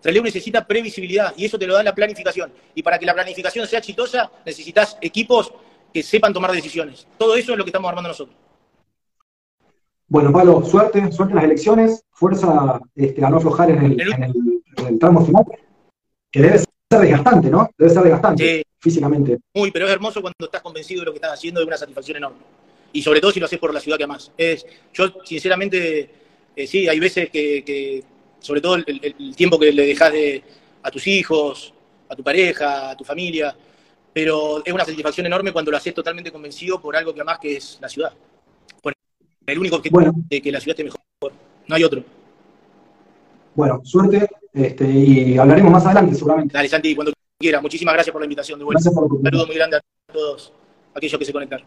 Treleu necesita previsibilidad y eso te lo da la planificación. Y para que la planificación sea exitosa, necesitas equipos que sepan tomar decisiones. Todo eso es lo que estamos armando nosotros. Bueno, Pablo, suerte, suerte en las elecciones, fuerza este, a no aflojar en el, tramo final, que debe ser desgastante, ¿no? Debe ser desgastante físicamente. Muy, pero es hermoso cuando estás convencido de lo que estás haciendo, de una satisfacción enorme. Y sobre todo si lo haces por la ciudad que amas. Es, yo, sinceramente, eh, sí, hay veces que, sobre todo el, tiempo que le dejas de, a tus hijos, a tu pareja, a tu familia, pero es una satisfacción enorme cuando lo haces totalmente convencido por algo que amas, que es la ciudad el único objetivo bueno. de que la ciudad esté mejor. No hay otro. Bueno, suerte este, y hablaremos más adelante seguramente. Dale, Santi, cuando quieras. Muchísimas gracias por la invitación de vuelta. Un saludo muy grande a todos aquellos que se conectaron.